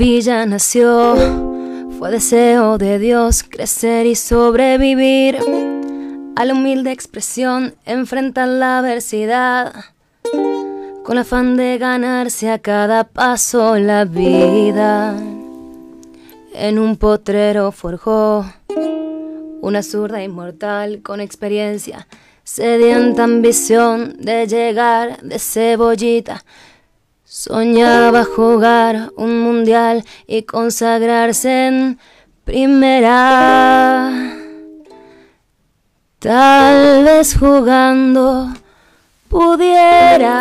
Villa nació, fue deseo de Dios crecer y sobrevivir. A la humilde expresión enfrentar la adversidad, con afán de ganarse a cada paso la vida. En un potrero forjó una zurda inmortal con experiencia, sedienta ambición de llegar de cebollita. Soñaba jugar un mundial y consagrarse en primera. Tal vez jugando pudiera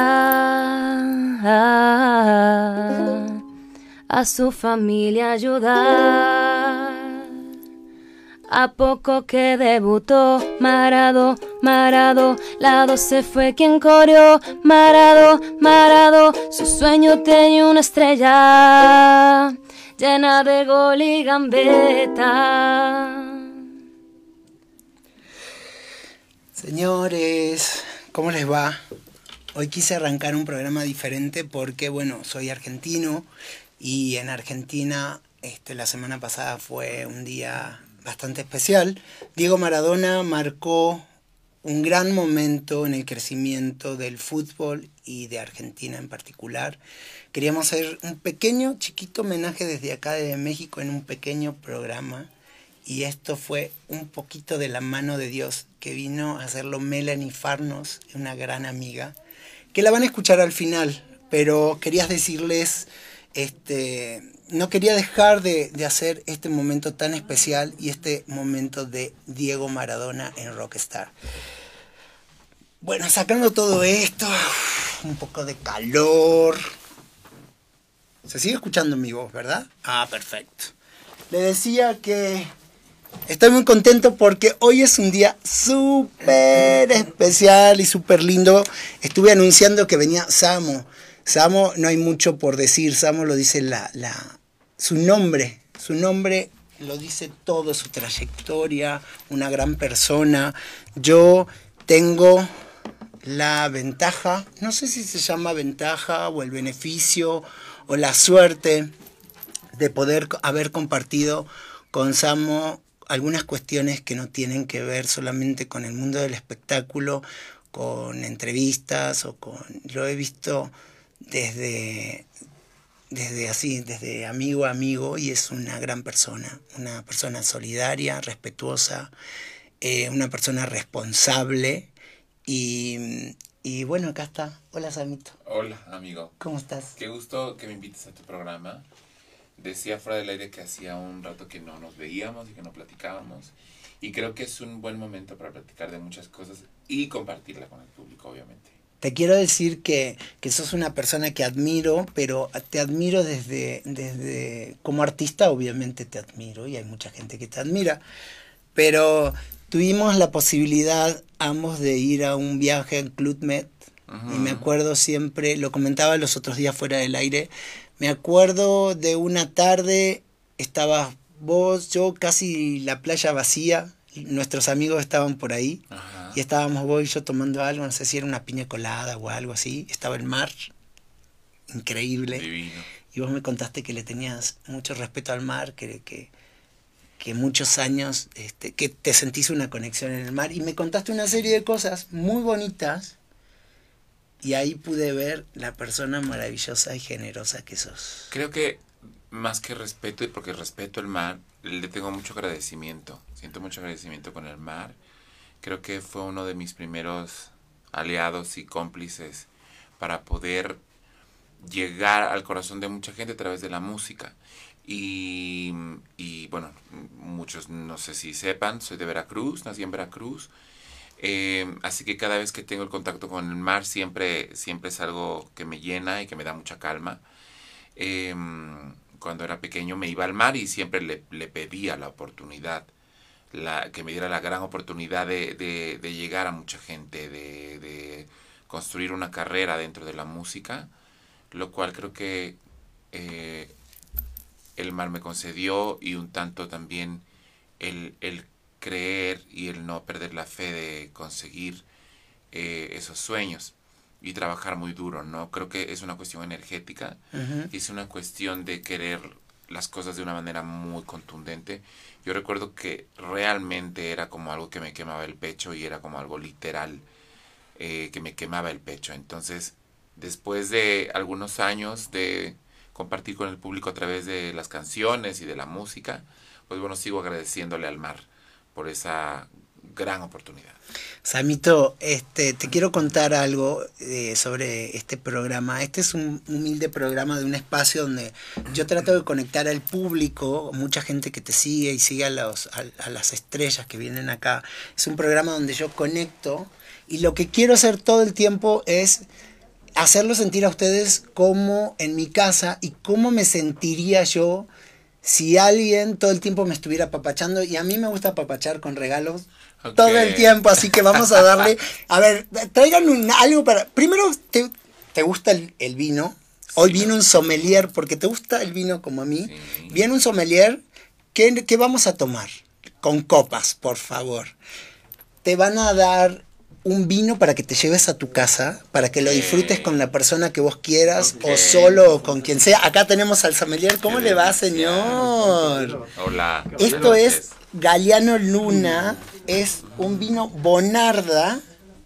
a su familia ayudar. A poco que debutó Marado, Marado, la 12 fue quien corrió, Marado, Marado, su sueño tenía una estrella llena de gol y gambeta. Señores, ¿cómo les va? Hoy quise arrancar un programa diferente porque, bueno, soy argentino y en Argentina este, la semana pasada fue un día bastante especial. Diego Maradona marcó un gran momento en el crecimiento del fútbol y de Argentina en particular. Queríamos hacer un pequeño, chiquito homenaje desde acá de México en un pequeño programa. Y esto fue un poquito de la mano de Dios que vino a hacerlo Melanie Farnos, una gran amiga, que la van a escuchar al final, pero querías decirles este, no quería dejar de, hacer este momento tan especial y este momento de Diego Maradona en Rockstar. Bueno, sacando todo esto, un poco de calor. Se sigue escuchando mi voz, ¿verdad? Ah, perfecto. Le decía que estoy muy contento porque hoy es un día súper especial y súper lindo. Estuve anunciando que venía Samo. Samo, no hay mucho por decir, Samo lo dice la, la, su nombre, su nombre lo dice todo, su trayectoria, una gran persona. Yo tengo la ventaja, no sé si se llama ventaja o el beneficio o la suerte de poder haber compartido con Samo algunas cuestiones que no tienen que ver solamente con el mundo del espectáculo, con entrevistas o con... Lo he visto desde desde así, desde amigo a amigo, y es una gran persona, una persona solidaria, respetuosa, eh, una persona responsable, y, y, bueno, acá está. Hola, Samito. Hola, amigo. ¿Cómo estás? Qué gusto que me invites a tu programa. Decía fuera del aire que hacía un rato que no nos veíamos y que no platicábamos. Y creo que es un buen momento para platicar de muchas cosas y compartirla con el público, obviamente te quiero decir que, que, sos una persona que admiro, pero te admiro desde, desde, como artista obviamente te admiro y hay mucha gente que te admira, pero tuvimos la posibilidad ambos de ir a un viaje en Club Med y me acuerdo siempre, lo comentaba los otros días fuera del aire, me acuerdo de una tarde, estabas vos, yo casi la playa vacía, nuestros amigos estaban por ahí. Y estábamos vos y yo tomando algo, no sé si era una piña colada o algo así. Estaba el mar, increíble. Divino. Y vos me contaste que le tenías mucho respeto al mar, que, que, que muchos años, este, que te sentís una conexión en el mar. Y me contaste una serie de cosas muy bonitas. Y ahí pude ver la persona maravillosa y generosa que sos. Creo que más que respeto, y porque respeto el mar, le tengo mucho agradecimiento. Siento mucho agradecimiento con el mar creo que fue uno de mis primeros aliados y cómplices para poder llegar al corazón de mucha gente a través de la música. Y, y bueno, muchos no sé si sepan, soy de Veracruz, nací en Veracruz. Eh, así que cada vez que tengo el contacto con el mar siempre, siempre es algo que me llena y que me da mucha calma. Eh, cuando era pequeño me iba al mar y siempre le, le pedía la oportunidad la, que me diera la gran oportunidad de, de, llegar a mucha gente, de, de, construir una carrera dentro de la música, lo cual creo que eh, el mar me concedió y un tanto también el, el, creer y el no perder la fe de conseguir eh, esos sueños. y trabajar muy duro, ¿no? Creo que es una cuestión energética, y es una cuestión de querer las cosas de una manera muy contundente. Yo recuerdo que realmente era como algo que me quemaba el pecho y era como algo literal eh, que me quemaba el pecho. Entonces, después de algunos años de compartir con el público a través de las canciones y de la música, pues bueno, sigo agradeciéndole al mar por esa gran oportunidad. Samito, este, te quiero contar algo eh, sobre este programa. Este es un humilde programa de un espacio donde yo trato de conectar al público, mucha gente que te sigue y sigue a, los, a las estrellas que vienen acá. Es un programa donde yo conecto y lo que quiero hacer todo el tiempo es hacerlo sentir a ustedes como en mi casa y cómo me sentiría yo si alguien todo el tiempo me estuviera papachando y a mí me gusta papachar con regalos todo el tiempo, así que vamos a darle, a ver, traigan algo para, primero, ¿te, te gusta el, vino? Hoy vino un sommelier, porque te gusta el vino como a mí. Viene un sommelier, ¿qué, ¿qué vamos a tomar? Con copas, por favor. Te van a dar un vino para que te lleves a tu casa, para que lo disfrutes con la persona que vos quieras o solo o con quien sea. Acá tenemos al sommelier. ¿Cómo le va, señor? Hola. Esto es Galeano Luna, es un vino Bonarda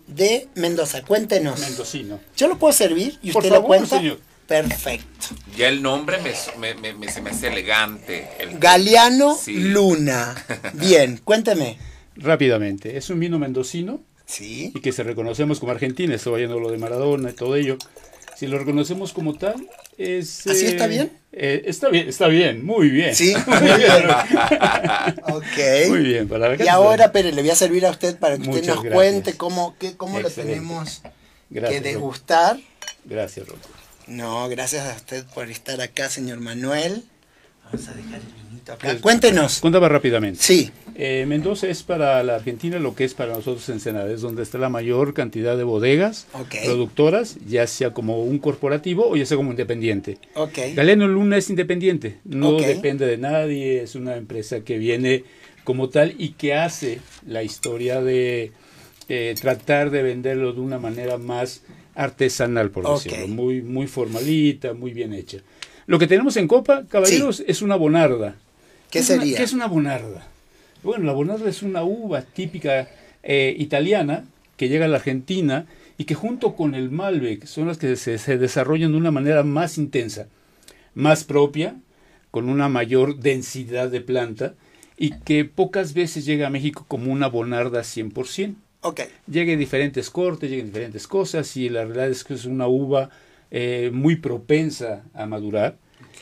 de Mendoza. Cuéntenos. Mendocino. ¿Yo lo puedo servir y usted lo cuenta? Perfecto. Ya el nombre me, me, se me hace elegante. Galeano Luna. Bien, cuénteme. Rápidamente, es un vino mendocino Sí. Y que se reconocemos como Argentina, estoy viendo lo de Maradona y todo ello. Si lo reconocemos como tal, es... ¿Así está bien? Eh, está bien, está bien, muy bien. Sí, muy bien. ok. Muy bien. Para y ahora, pero le voy a servir a usted para que usted nos cuente cómo, qué, cómo lo tenemos que degustar. Gracias, Roberto. No, gracias a usted por estar acá, señor Manuel. Vamos a dejar el vinito acá. Pues, Cuéntenos. Cuéntame rápidamente. Sí. Eh, Mendoza es para la Argentina lo que es para nosotros Ensenada, es donde está la mayor cantidad de bodegas productoras, ya sea como un corporativo o ya sea como independiente. Okay. Galeno Luna es independiente, no depende de nadie, es una empresa que viene como tal y que hace la historia de eh, tratar de venderlo de una manera más artesanal, por decirlo, muy, muy formalita, muy bien hecha. Lo que tenemos en Copa, caballeros, es una bonarda. ¿Qué sería? ¿Qué es una bonarda? Bueno, la bonarda es una uva típica eh, italiana que llega a la Argentina y que junto con el Malbec son las que se, se, desarrollan de una manera más intensa, más propia, con una mayor densidad de planta y que pocas veces llega a México como una bonarda 100%. Okay. Llega en diferentes cortes, llega en diferentes cosas y la realidad es que es una uva eh, muy propensa a madurar.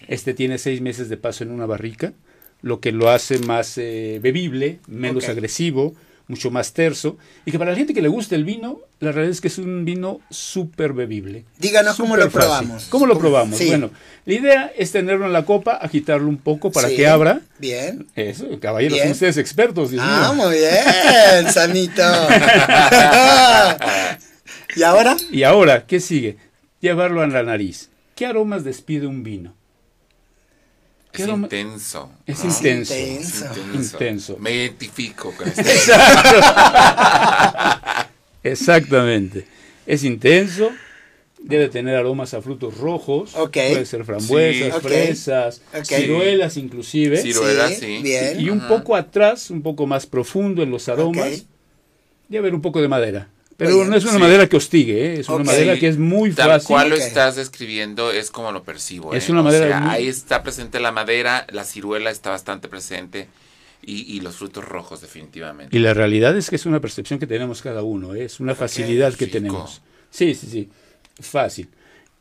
Este tiene seis meses de paso en una barrica lo que lo hace más eh, bebible, menos agresivo, mucho más terso, y que para la gente que le gusta el vino, la realidad es que es un vino súper bebible. Díganos cómo lo probamos. ¿Cómo lo probamos? Bueno, la idea es tenerlo en la copa, agitarlo un poco para que abra. Bien. Eso, caballeros, son ustedes expertos. ah, muy bien, Sanito. ¿Y ahora? Y ahora, ¿qué sigue? Llevarlo a la nariz. ¿Qué aromas despide un vino? Es intenso. Es intenso. intenso. Me identifico con este. Exactamente. Es intenso. Debe tener aromas a frutos rojos. Puede ser frambuesas, fresas, ciruelas inclusive. Ciruelas, sí. Y un poco atrás, un poco más profundo en los aromas, debe haber un poco de madera. Pero no es una madera que hostigue, ¿eh? es una madera que es muy Tal fácil. cual lo estás describiendo es como lo percibo. Es ¿eh? una madera. Ahí está presente la madera, la ciruela está bastante presente y, los frutos rojos, definitivamente. Y la realidad es que es una percepción que tenemos cada uno, ¿eh? es una facilidad que tenemos. Sí, sí, sí. Fácil.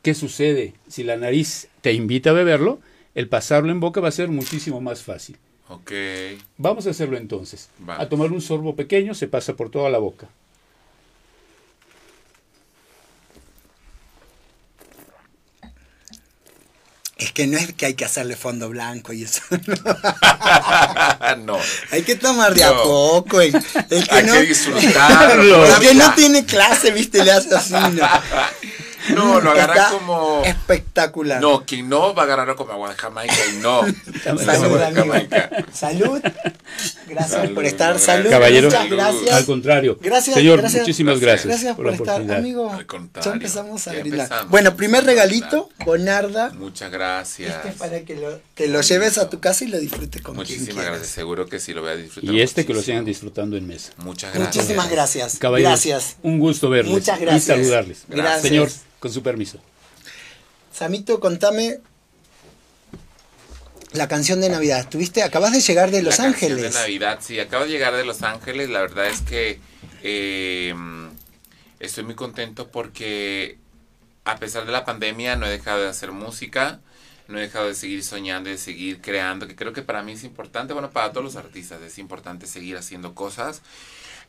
¿Qué sucede? Si la nariz te invita a beberlo, el pasarlo en boca va a ser muchísimo más fácil. Ok. Vamos a hacerlo entonces. A tomar un sorbo pequeño, se pasa por toda la boca. Es que no es que hay que hacerle fondo blanco y eso. no. Hay que tomar de a poco. El, que hay no, que disfrutarlo. El que no tiene clase, viste, le hace así. ¿no? No, lo agarra Está como... Espectacular. No, quien no va a agarrarlo como agua de Jamaica y no. Salud, amigo. Jamaica. Salud. Gracias Salud, por estar. Salud. Caballero, muchas gracias. Al contrario. Gracias, Señor, gracias. muchísimas gracias, Gracias por, estar, amigo. Al contrario, Ya empezamos a empezamos. Bueno, primer regalito, Bonarda. Muchas gracias. Este es para que lo, te lo lleves a tu casa y lo disfrutes con quien Muchísimas quieras. gracias. Seguro que sí lo voy a disfrutar. Y este que lo sigan disfrutando en mesa. Muchas gracias. Muchísimas gracias. Caballeros, Gracias. un gusto verles Muchas gracias. y saludarles. Gracias. Señor, con su permiso. Samito, contame la canción de Navidad. Tuviste, acabas de llegar de Los la canción Ángeles. de Navidad, sí, acabo de llegar de Los Ángeles. La verdad es que eh, estoy muy contento porque a pesar de la pandemia no he dejado de hacer música, no he dejado de seguir soñando y de seguir creando, que creo que para mí es importante, bueno, para todos los artistas es importante seguir haciendo cosas.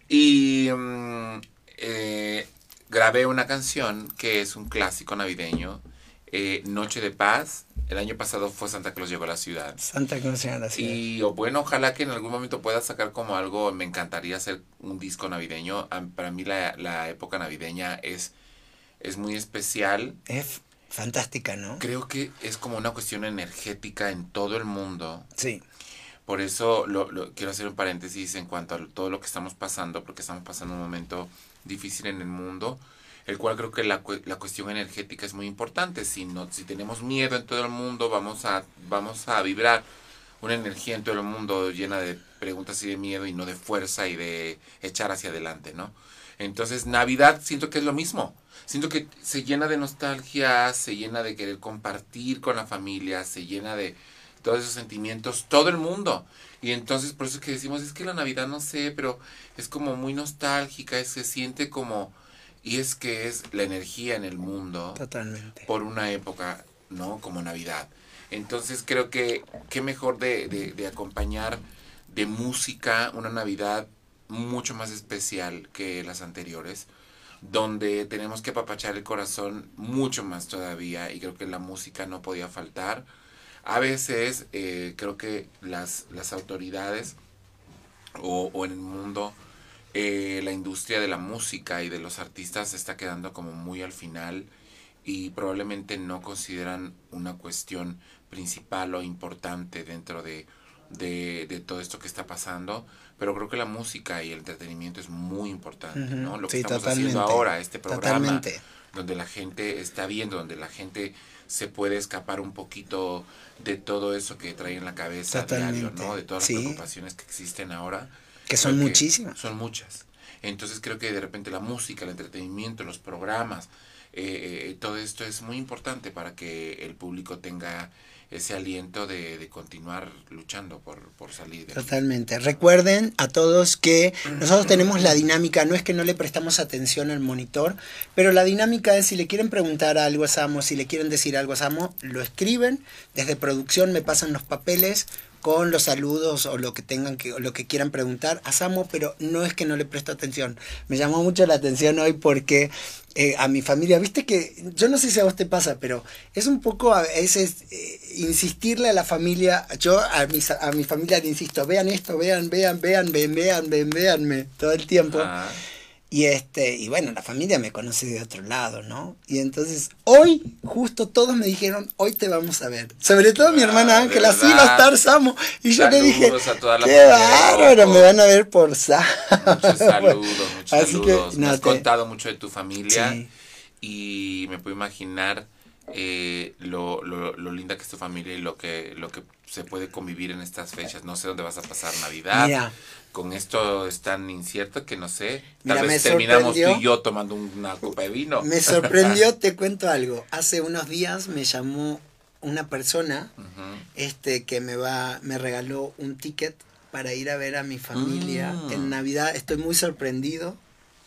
Y mm, eh, grabé una canción que es un clásico navideño, eh, Noche de Paz. El año pasado fue Santa Claus llegó a la ciudad. Santa Cruz de la Ciudad. Y o bueno, ojalá que en algún momento pueda sacar como algo, me encantaría hacer un disco navideño. Para mí la, la época navideña es, es muy especial. Es fantástica, ¿no? Creo que es como una cuestión energética en todo el mundo. Sí. Por eso lo, lo- quiero hacer un paréntesis en cuanto a todo lo que estamos pasando, porque estamos pasando un momento difícil en el mundo, el cual creo que la, la cuestión energética es muy importante. Si, no, si tenemos miedo en todo el mundo, vamos a, vamos a vibrar una energía en todo el mundo llena de preguntas y de miedo y no de fuerza y de echar hacia adelante, ¿no? Entonces, Navidad siento que es lo mismo. Siento que se llena de nostalgia, se llena de querer compartir con la familia, se llena de todos esos sentimientos, todo el mundo. Y entonces por eso es que decimos, es que la Navidad no sé, pero es como muy nostálgica, es- se siente como, y es que es la energía en el mundo Totalmente. por una época, ¿no? Como Navidad. Entonces creo que qué mejor de, de, de acompañar de música una Navidad mucho más especial que las anteriores, donde tenemos que apapachar el corazón mucho más todavía y creo que la música no podía faltar. A veces eh, creo que las, las autoridades o, o en el mundo eh, la industria de la música y de los artistas se está quedando como muy al final y probablemente no consideran una cuestión principal o importante dentro de, de, de todo esto que está pasando, pero creo que la música y el entretenimiento es muy importante, ¿no? Lo que sí, estamos haciendo ahora, este programa, totalmente. donde la gente está viendo, donde la gente se puede escapar un poquito de todo eso que trae en la cabeza a diario, Totalmente, ¿no? De todas las sí. preocupaciones que existen ahora. Que son muchísimas. Son muchas. Entonces creo que de repente la música, el entretenimiento, los programas, eh, eh, todo esto es muy importante para que el público tenga ese aliento de, de continuar luchando por, por salir de Totalmente. Recuerden a todos que nosotros tenemos la dinámica, no es que no le prestamos atención al monitor, pero la dinámica es si le quieren preguntar algo a Samo, si le quieren decir algo a Samo, lo escriben, desde producción me pasan los papeles con los saludos o lo que tengan que o lo que quieran preguntar a Samo, pero no es que no le presto atención. Me llamó mucho la atención hoy porque eh, a mi familia, viste que yo no sé si a vos te pasa, pero es un poco a veces eh, insistirle a la familia, yo a, mis, a mi familia le insisto, vean esto, vean, vean, vean, vean, vean, vean, veanme todo el tiempo. Ah, Y este, y bueno, la familia me conoce de otro lado, ¿no? Y entonces, hoy, justo todos me dijeron, hoy te vamos a ver. Sobre todo mi Ah, hermana Ángela, sí va a estar Samo. Y yo le dije, Saludos a toda la qué bárbaro, me van a ver por Samo. muchos saludos, muchos Así que, saludos. Me no, has te- contado mucho de tu familia Sí. y me puedo imaginar eh, lo, lo, lo linda que es tu familia y lo que, lo que se puede convivir en estas fechas. No sé dónde vas a pasar Navidad. Mira. Con esto es tan incierto que no sé. Tal vez terminamos tú y yo tomando una copa de vino. Me sorprendió, te cuento algo. Hace unos días me llamó una persona este que me va me regaló un ticket para ir a ver a mi familia Mm. en Navidad. Estoy muy sorprendido.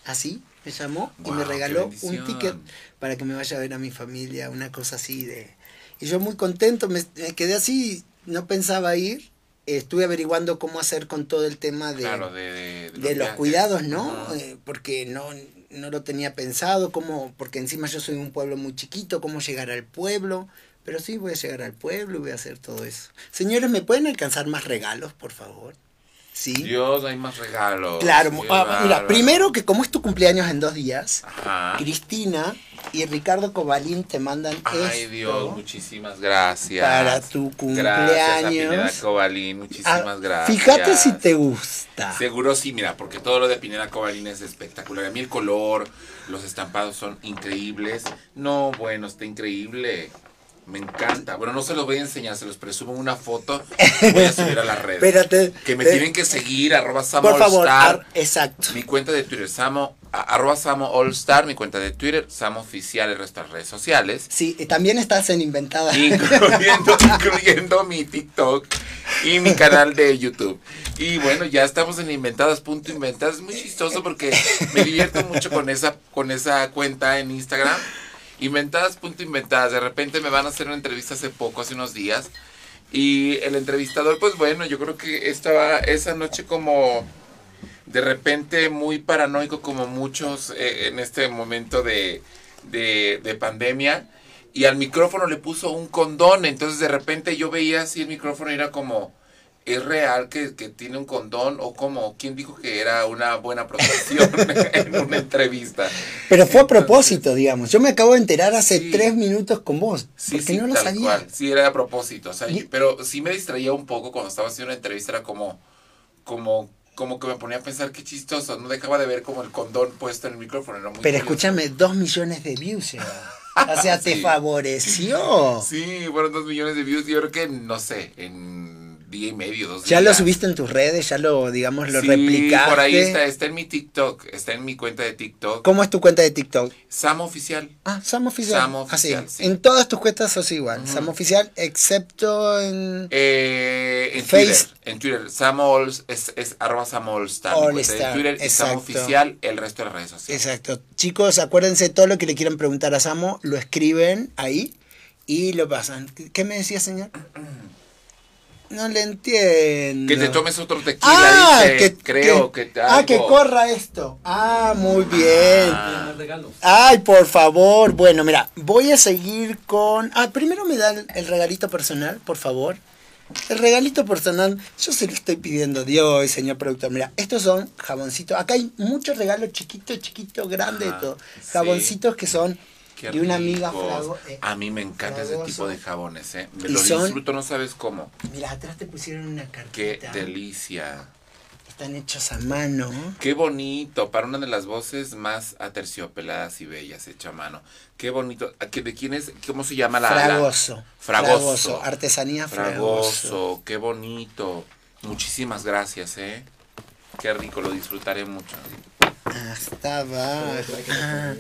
Así me llamó y me regaló un ticket para que me vaya a ver a mi familia, una cosa así de y yo muy contento, me, me quedé así, no pensaba ir. Estuve averiguando cómo hacer con todo el tema de, Claro, de, de, de los cuidados, ¿no? Eh, porque no, no lo tenía pensado, cómo, porque encima yo soy un pueblo muy chiquito, cómo llegar al pueblo. Pero sí, voy a llegar al pueblo y voy a hacer todo eso. Señores, ¿me pueden alcanzar más regalos, por favor? Sí. Dios, hay más regalos. claro, Qué ah, mira, primero que como es tu cumpleaños en dos días, Ajá. Cristina y Ricardo Cobalín te mandan Ay, esto Dios, muchísimas gracias. para tu Gracias a cumpleaños. Pineda Cobalín, muchísimas Ah, gracias. Fíjate si te gusta. Seguro sí, mira, porque todo lo de Pineda Cobalín es espectacular. A mí el color, los estampados son increíbles. No, bueno, está increíble. Me encanta. Bueno, no se los voy a enseñar, se los presumo una foto. Voy a subir a las redes. Espérate. Que me te- tienen que seguir, arroba Samo Por favor, ar- exacto. Mi cuenta de Twitter, Samo, arroba Samo Allstar, mi cuenta de Twitter, Samo Oficial, el resto de las redes sociales. Sí, y también estás en Inventada. Incluyendo, incluyendo mi TikTok y mi canal de YouTube. Y bueno, ya estamos en Inventadas, punto inventadas. Es muy chistoso porque me divierto mucho con esa, con esa cuenta en Instagram. Inventadas, punto inventadas. De repente me van a hacer una entrevista hace poco, hace unos días. Y el entrevistador, pues bueno, yo creo que estaba esa noche como de repente muy paranoico como muchos eh, en este momento de, de, de pandemia y al micrófono le puso un condón, entonces de repente yo veía así el micrófono era como, ¿es real que, que tiene un condón? O como, ¿quién dijo que era una buena protección en una entrevista? Pero fue a propósito, digamos. Yo me acabo de enterar hace Sí. tres minutos con vos. Sí, porque sí, no lo tal sabía. cual. Sí, era a propósito. O sea, Y- pero sí me distraía un poco cuando estaba haciendo una entrevista. Era como, como, como que me ponía a pensar qué chistoso. No dejaba de ver como el condón puesto en el micrófono. Era muy Pero curioso. escúchame, dos millones de views lleva. O sea, te favoreció. Sí, fueron dos millones de views. Yo creo que, no sé, en día y medio, dos Ya lo días. subiste en tus redes, ya lo, digamos, lo Sí, replicaste. por ahí está, está en mi TikTok, está en mi cuenta de TikTok. ¿Cómo es tu cuenta de TikTok? Sam Oficial. Ah, Sam Oficial. Sam Ah, Oficial, sí. En todas tus cuentas sos igual. Sam Oficial, excepto en... Eh, en Face- Twitter, en Twitter, Sam es, es arroba Sam de Allstar, Twitter, y Sam. Oficial, el resto de las redes sociales. Exacto. Chicos, acuérdense todo lo que le quieran preguntar a Samo, lo escriben ahí y lo pasan. ¿Qué- ¿Qué me decía, señor? No le entiendo. Que te tomes otro tequila, Ah, dice, que, creo que- que, ah, que corra esto. Ah, muy bien. Ah, Ay, por favor. Bueno, mira, voy a seguir con. Ah, primero me dan el regalito personal, por favor. El regalito personal, yo se lo estoy pidiendo Dios, señor productor. Mira, estos son jaboncitos. Acá hay muchos regalos chiquitos, chiquitos, grandes, de Ajá, todo. sí. Jaboncitos que son Qué de una amiga frago- eh, A mí me encanta ese fragoso. tipo de jabones, ¿eh? Me lo son- disfruto, no sabes cómo. Mira, atrás te pusieron una Qué cartita. delicia. Están hechos a mano. Qué bonito, para una de las voces más aterciopeladas y bellas, hecha a mano. Qué bonito. ¿A qué- ¿De quién es? ¿Cómo se llama la? la- Fragoso. Fragoso. Artesanía fragoso. Fragoso, qué bonito. Muchísimas gracias, ¿eh? Qué rico, lo disfrutaré mucho. Hasta abajo. Ah,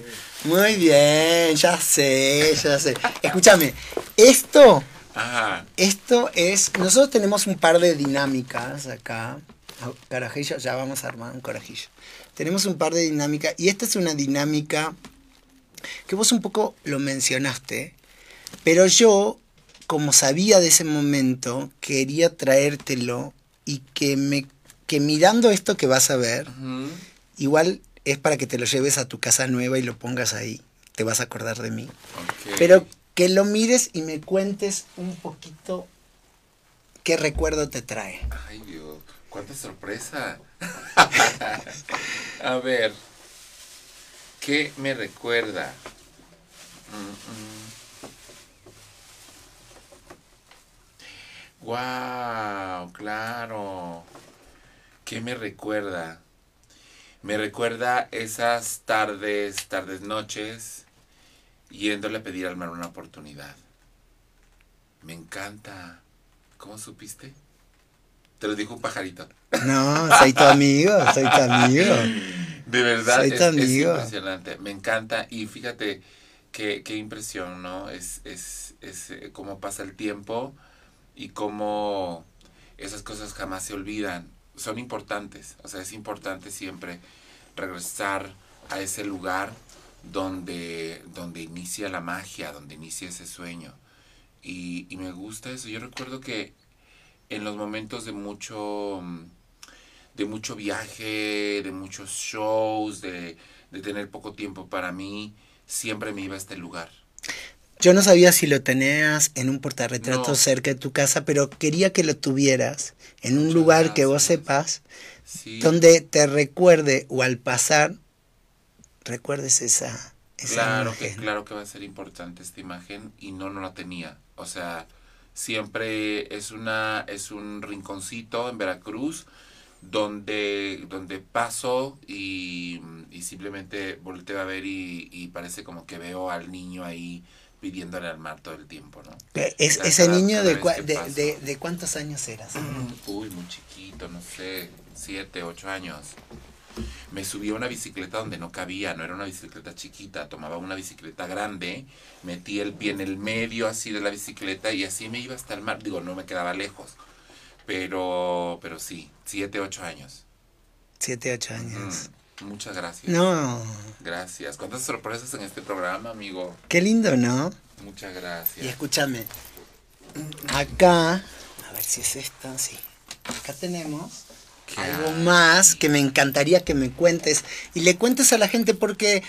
muy bien, ya sé, ya sé. Escúchame, esto, Ajá. esto es. Nosotros tenemos un par de dinámicas acá. Ah, Carajillo, ya vamos a armar un carajillo. Tenemos un par de dinámicas y esta es una dinámica que vos un poco lo mencionaste, pero yo, como sabía de ese momento, quería traértelo y que me que mirando esto que vas a ver. Igual es para que te lo lleves a tu casa nueva y lo pongas ahí. Te vas a acordar de mí. Pero que lo mires y me cuentes un poquito qué recuerdo te trae. Ay, Dios, cuánta sorpresa. a ver, ¿qué me recuerda? Wow, claro. ¿Qué me recuerda? Me recuerda esas tardes, tardes, noches, yéndole a pedir al mar una oportunidad. Me encanta. ¿Cómo supiste? Te lo dijo un pajarito. No, soy tu amigo, soy tu amigo. De verdad, Soy tu es amigo. impresionante. Me encanta. Y fíjate qué, qué impresión, ¿no? Es, es, es eh, cómo pasa el tiempo y cómo esas cosas jamás se olvidan. Son importantes. O sea, es importante siempre regresar a ese lugar donde, donde inicia la magia, donde inicia ese sueño. Y, me gusta eso. Yo recuerdo que en los momentos de mucho de mucho viaje, de muchos shows, de, de tener poco tiempo para mí, siempre me iba a este lugar. Yo no sabía si lo tenías en un portarretrato No. cerca de tu casa, pero quería que lo tuvieras en un Muchas lugar que vos sepas, Sí, donde te recuerde o al pasar, recuerdes esa, esa Claro que, imagen. claro que va a ser importante esta imagen y no, no la tenía. O sea, siempre es una, es un rinconcito en Veracruz donde, donde paso y, y simplemente volteo a ver y, y parece como que veo al niño ahí pidiéndole al mar todo el tiempo, ¿no? Es- ese cada- niño cada de, cua- de, paso. de- de cuántos años eras? Uy, muy chiquito, no sé, siete, ocho años. Me subí a una bicicleta donde no cabía, no era una bicicleta chiquita, tomaba una bicicleta grande, metí el pie en el medio así de la bicicleta y así me iba hasta el mar. Digo, no me quedaba lejos, pero, pero sí, siete, ocho años. Siete, ocho años. Mm, muchas gracias. No, Gracias. ¿Cuántas sorpresas en este programa, amigo? qué lindo, ¿no? Muchas Y gracias. escúchame, acá, a ver si es esto, sí. Acá tenemos ¿Qué algo hay? más que me encantaría que me cuentes y le cuentes a la gente porque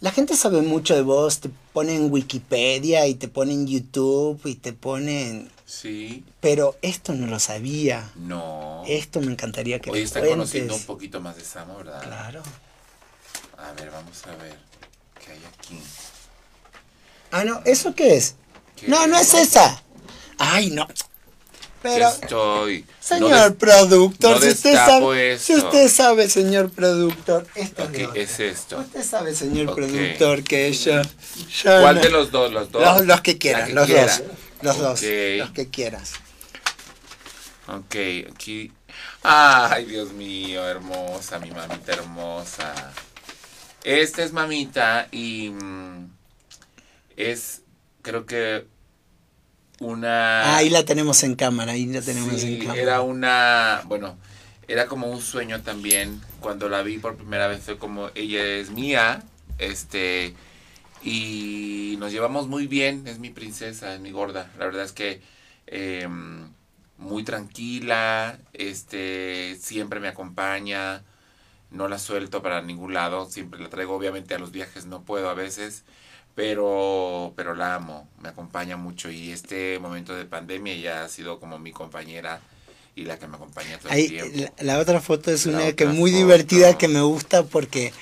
la gente sabe mucho de vos, te pone en Wikipedia y te pone en YouTube y te ponen, Sí, pero esto no lo sabía. no. Esto me encantaría que Hoy están cuentes. conociendo un poquito más de Samo, ¿verdad? Claro. A ver, vamos a ver qué hay aquí. Ah, no, ¿eso qué es? ¿Qué No, no es esa. Ay, no. Pero, ¿Qué estoy? señor No des- productor, no si usted sabe, si usted sabe, señor productor, esto Ok, es es esto. Usted sabe, señor productor, que yo, yo ¿Cuál no- de los dos? ¿Los dos? los, los que que los quiera. dos, los dos, Ok. los que quieras. Ok, aquí. Ay, Dios mío, hermosa, mi mamita hermosa. Esta es mamita y mm, es, creo que una... Ah, ahí la tenemos en cámara, ahí la tenemos Sí, en cámara. era una, bueno, era como un sueño también. Cuando la vi por primera vez fue como, ella es mía, este, y nos llevamos muy bien, es mi princesa, es mi gorda. La verdad es que eh, muy tranquila, este, siempre me acompaña, no la suelto para ningún lado, siempre la traigo, obviamente a los viajes no puedo a veces, pero, pero la amo, me acompaña mucho y este momento de pandemia ella ha sido como mi compañera y la que me acompaña todo el tiempo. la, la otra foto es La una que muy foto. divertida que me gusta porque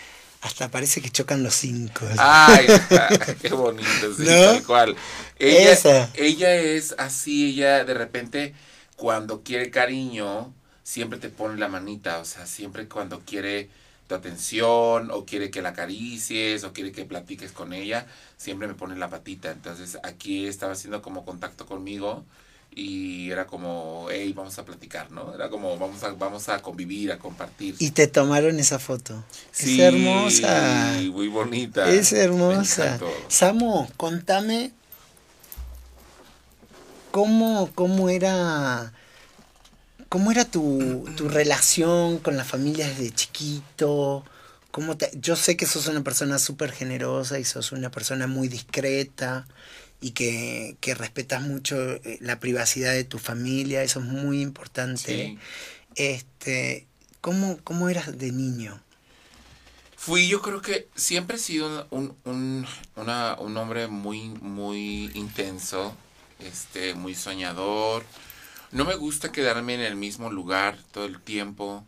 hasta parece que chocan los cinco. Ay, qué bonito, sí, ¿No? tal cual. Ella, Esa. ella es así, ella de repente cuando quiere cariño, siempre te pone la manita, o sea, siempre cuando quiere tu atención o quiere que la acaricies o quiere que platiques con ella, siempre me pone la patita. Entonces aquí estaba haciendo como contacto conmigo y era como, hey, vamos a platicar, ¿no? Era como, vamos a, vamos a convivir, a compartir. Y te tomaron esa foto. Sí, es hermosa. muy bonita. Es hermosa. Samo, contame cómo, cómo era. ¿Cómo era tu, tu relación con la familia desde chiquito? ¿Cómo te- yo sé que sos una persona súper generosa y sos una persona muy discreta y que, que respetas mucho eh, la privacidad de tu familia, eso es muy importante. Sí. Este, ¿cómo, ¿Cómo eras de niño? Fui, yo creo que siempre he sido un, un, una- un hombre muy, muy intenso, este, muy soñador. No me gusta quedarme en el mismo lugar todo el tiempo.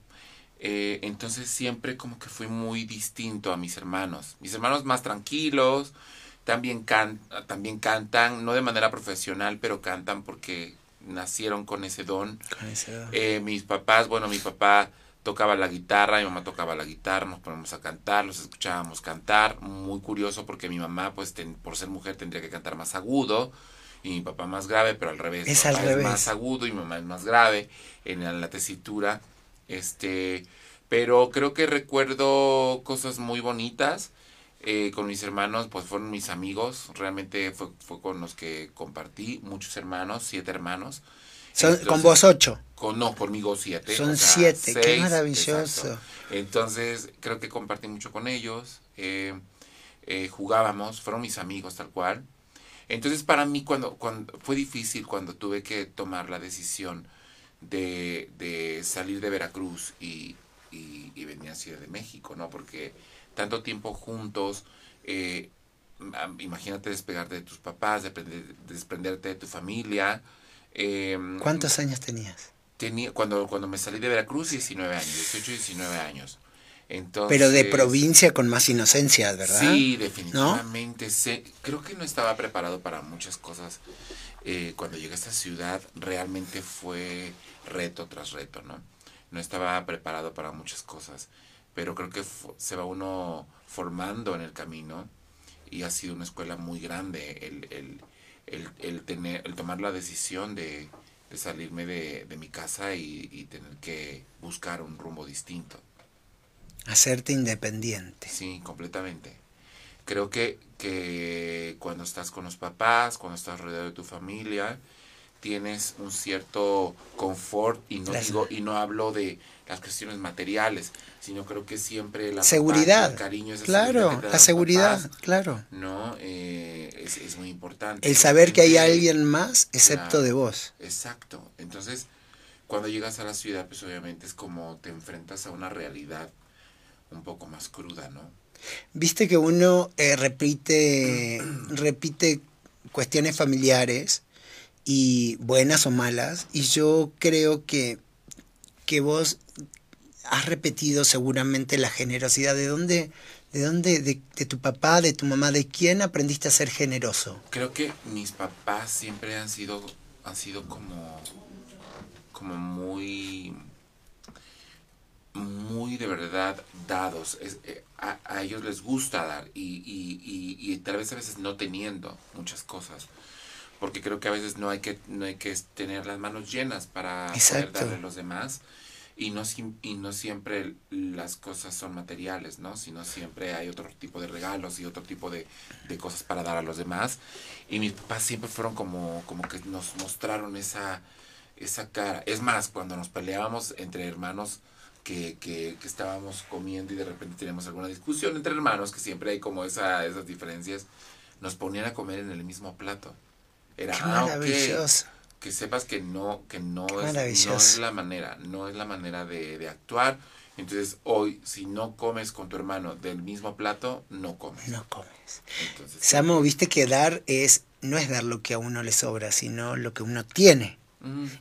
eh, entonces siempre como que fui muy distinto a mis hermanos. Mis hermanos más tranquilos, también, can, también cantan, no de manera profesional, pero cantan porque nacieron con ese don. Con esa edad? Eh, mis papás, bueno, mi papá tocaba la guitarra, mi mamá tocaba la guitarra, nos ponemos a cantar, los escuchábamos cantar, muy curioso porque mi mamá, pues ten- por ser mujer tendría que cantar más agudo y mi papá más grave, pero al revés, Es al revés. más agudo y mi mamá es más grave en la, la tesitura, este, pero creo que recuerdo cosas muy bonitas. Eh, con mis hermanos, pues fueron mis amigos, realmente fue, fue con los que compartí, muchos hermanos, siete hermanos. Son- con vos ocho. con, no, conmigo siete. Son siete, qué seis, maravilloso. exacto. Entonces, creo que compartí mucho con ellos. eh, eh, jugábamos, fueron mis amigos tal cual. Entonces, para mí, cuando, cuando fue difícil cuando tuve que tomar la decisión de, de salir de Veracruz y, y, y venir a Ciudad de México, ¿no? Porque tanto tiempo juntos, eh, imagínate despegarte de tus papás, desprenderte de tu familia. eh, ¿Cuántos años tenías? tenía cuando cuando me salí de Veracruz 19 años 18 19 años Entonces, Pero de provincia con más inocencia, ¿verdad? Sí, definitivamente. Sé, creo que no estaba preparado para muchas cosas. Eh, cuando llegué a esta ciudad realmente fue reto tras reto, ¿no? No estaba preparado para muchas cosas, pero creo que se va uno formando en el camino y ha sido una escuela muy grande el, el, el, el tener, el tomar la decisión de, de salirme de, de, mi casa y, y tener que buscar un rumbo distinto. Hacerte independiente. Sí, completamente. Creo que, que cuando estás con los papás, cuando estás rodeado de tu familia, tienes un cierto confort y no digo y no hablo de las cuestiones materiales, sino creo que siempre la seguridad, el cariño es claro, la seguridad, papás, claro, no eh, es, es, muy importante. El saber que hay alguien más excepto claro, de vos. Exacto. Entonces, cuando llegas a la ciudad, pues obviamente es como te enfrentas a una realidad un poco más cruda, ¿no? Viste que uno eh, repite, repite cuestiones familiares y buenas o malas, y yo creo que, que vos has repetido seguramente la generosidad. ¿De dónde, de dónde, de, de, tu papá, de tu mamá, de quién aprendiste a ser generoso? Creo que mis papás siempre han sido, han sido como, como muy muy de verdad dados. Es, eh, a, a, ellos les gusta dar y, y, y, y, tal vez a veces no teniendo muchas cosas. Porque creo que a veces no hay que, no hay que tener las manos llenas para Exacto. poder darle a los demás. Y no, y no siempre las cosas son materiales, ¿no? Sino siempre hay otro tipo de regalos y otro tipo de, de cosas para dar a los demás. Y mis papás siempre fueron como, como que nos mostraron esa, esa cara. Es más, cuando nos peleábamos entre hermanos, que, que, que, estábamos comiendo y de repente teníamos alguna discusión entre hermanos, que siempre hay como esa, esas diferencias, nos ponían a comer en el mismo plato. Era Qué ah, maravilloso. Okay. que sepas que no, que no es, no es la manera, no es la manera de, de, actuar. Entonces hoy, si no comes con tu hermano del mismo plato, no comes. No comes. Entonces, Samo, viste que dar es, no es dar lo que a uno le sobra, sino lo que uno tiene.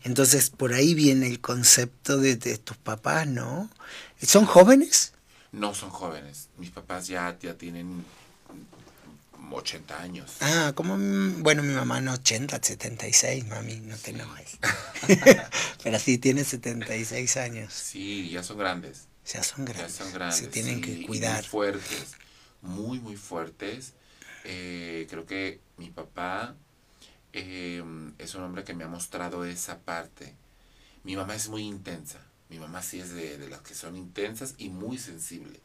Entonces, por ahí viene el concepto de, de, tus papás, ¿no? ¿Son jóvenes? No son jóvenes. Mis papás ya, ya tienen 80 años. Ah, como, bueno, mi mamá no 80, 76, mami, no te enojes. Pero sí tiene 76 años. Sí, ya son grandes. Ya son grandes. Ya son grandes. Se tienen sí, que cuidar. Muy fuertes, muy, muy fuertes. Eh, creo que mi papá eh, es un hombre que me ha mostrado esa parte. Mi mamá es muy intensa. Mi mamá sí es de, de las que son intensas y muy sensible.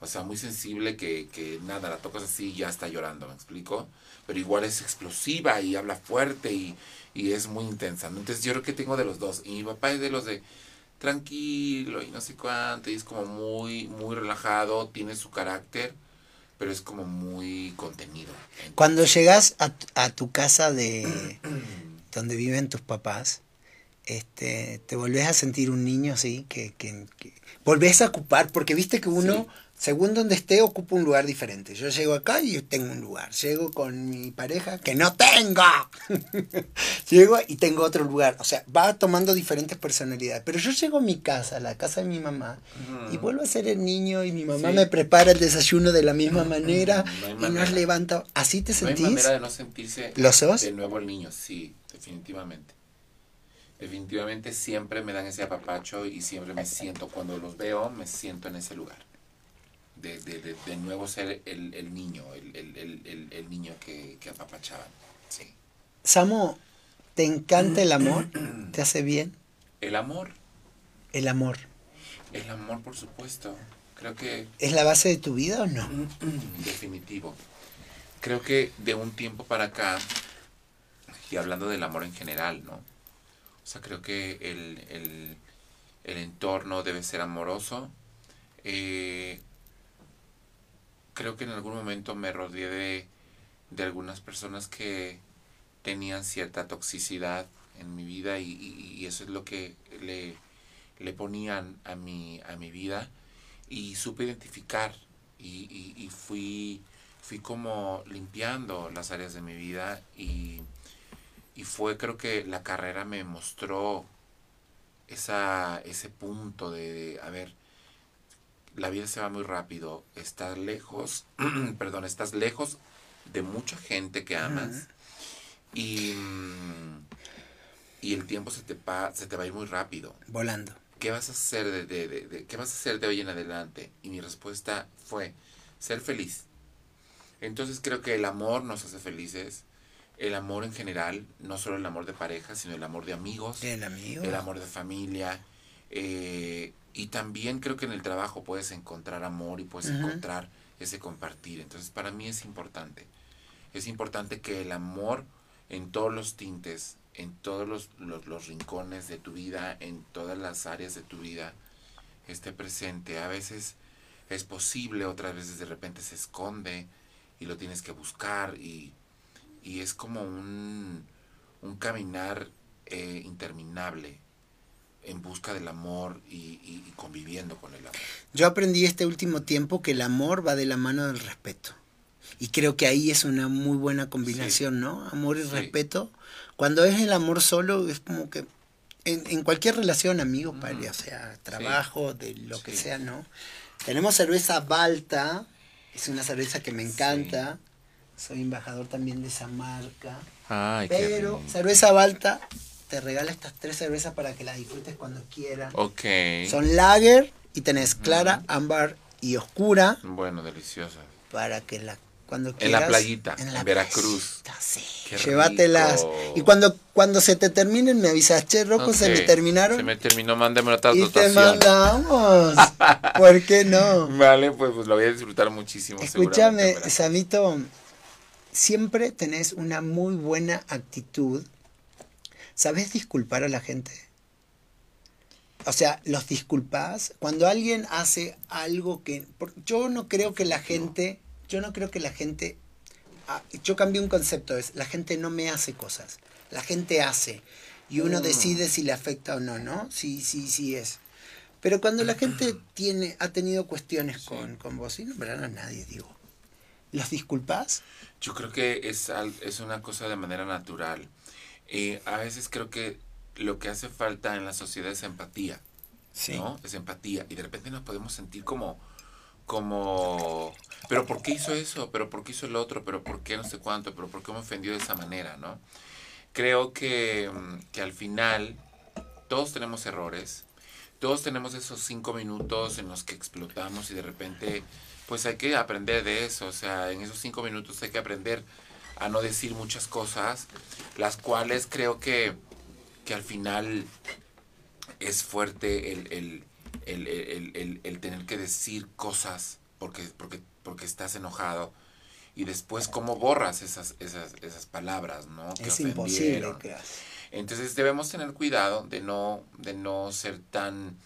O sea, muy sensible que, que, nada, la tocas así y ya está llorando, ¿me explico? Pero igual es explosiva y habla fuerte y, y es muy intensa. ¿no? Entonces yo creo que tengo de los dos. Y mi papá es de los de tranquilo y no sé cuánto. Y es como muy, muy relajado, tiene su carácter pero es como muy contenido. Entonces, Cuando llegas a, a, tu casa de donde viven tus papás, este, te volvés a sentir un niño así, que, que, que volvés a ocupar, porque viste que uno, sí. Según donde esté, ocupa un lugar diferente. Yo llego acá y tengo un lugar. Llego con mi pareja, que no tengo. llego y tengo otro lugar. O sea, va tomando diferentes personalidades. Pero yo llego a mi casa, a la casa de mi mamá, mm. y vuelvo a ser el niño y mi mamá sí. me prepara el desayuno de la misma manera no y manera. nos levanta. ¿Así te sentís? No hay manera de no sentirse ¿Lo sos? de nuevo el niño, sí, definitivamente definitivamente siempre me dan ese apapacho y siempre me siento, cuando los veo, me siento en ese lugar. De, de, de, de nuevo ser el, el niño, el, el, el, el, niño que, que apapachaban. Sí. Samo, ¿te encanta el amor? ¿Te hace bien? ¿El amor? El amor. El amor, por supuesto. Creo que... ¿Es la base de tu vida o no? Definitivo. Creo que de un tiempo para acá, y hablando del amor en general, ¿no? O sea, creo que el, el, el entorno debe ser amoroso. Eh, creo que en algún momento me rodeé de, de, algunas personas que tenían cierta toxicidad en mi vida y, y, eso es lo que le, le, ponían a mi, a mi vida y supe identificar y, y fui, fui como limpiando las áreas de mi vida y y fue creo que la carrera me mostró esa, ese punto de, a ver, la vida se va muy rápido, estás lejos, perdón, estás lejos de mucha gente que amas y, y el tiempo se te, pa, se te va a ir muy rápido. Volando. ¿Qué vas a hacer de, de, de, de- qué vas a hacer de hoy en adelante? Y mi respuesta fue ser feliz. Entonces creo que el amor nos hace felices. El amor en general, no solo el amor de pareja, sino el amor de amigos, El amigo. el amor de familia. Eh, y también creo que en el trabajo puedes encontrar amor y puedes encontrar ese compartir. Entonces para mí es importante. Es importante que el amor en todos los tintes, en todos los, los, los rincones de tu vida, en todas las áreas de tu vida, esté presente. A veces es posible, otras veces de repente se esconde y lo tienes que buscar y, y es como un, un caminar eh, interminable en busca del amor y, y- y conviviendo con el amor. Yo aprendí este último tiempo que el amor va de la mano del respeto. Y creo que ahí es una muy buena combinación, ¿no? Amor y Sí. respeto. Cuando es el amor solo, es como que en, en cualquier relación, amigo, pareja, o sea, trabajo, de lo que sea, ¿no? Tenemos cerveza Balta, es una cerveza que me encanta. Soy embajador también de esa marca. Ay, Pero cerveza Balta te regala estas tres cervezas para que las disfrutes cuando quieras. Ok. Son lager y tenés clara, ámbar y oscura Bueno, deliciosa. para que la cuando En quieras la playita, en Veracruz. playita, sí. Qué Llévatelas. rico. Y cuando cuando se te terminen me avisas, che, Rocco, se me terminaron Se me terminó, mándame otra y te mandamos. ¿Por qué no? Vale, pues, pues lo voy a disfrutar muchísimo. Escúchame, Samito, siempre tenés una muy buena actitud. ¿Sabes disculpar a la gente? O sea, los disculpas cuando alguien hace algo que yo no creo que la gente, yo no creo que la gente ah, yo cambié un concepto, es la gente no me hace cosas, la gente hace y uno Mm. decide si le afecta o no, ¿no? Sí, sí, sí es. Pero cuando la gente tiene, ha tenido cuestiones Sí. con, con vos, y no nombrar a nadie, digo, ¿los disculpas? Yo creo que es, es una cosa de manera natural. Eh, a veces creo que lo que hace falta en la sociedad es empatía, ¿no? Es empatía. Y de repente nos podemos sentir como, como, pero ¿por qué hizo eso? ¿Pero por qué hizo el otro? ¿Pero por qué no sé cuánto? ¿Pero por qué me ofendió de esa manera? ¿no? Creo que, mm, que al final todos tenemos errores, todos tenemos esos cinco minutos en los que explotamos y de repente pues hay que aprender de eso, o sea, en esos cinco minutos hay que aprender a no decir muchas cosas, las cuales creo que, que al final es fuerte el, el, el, el- el- el tener que decir cosas porque, porque, porque estás enojado y después cómo borras esas, esas, esas palabras, ¿no? Que Es imposible. Entonces debemos tener cuidado de no, de no ser tan,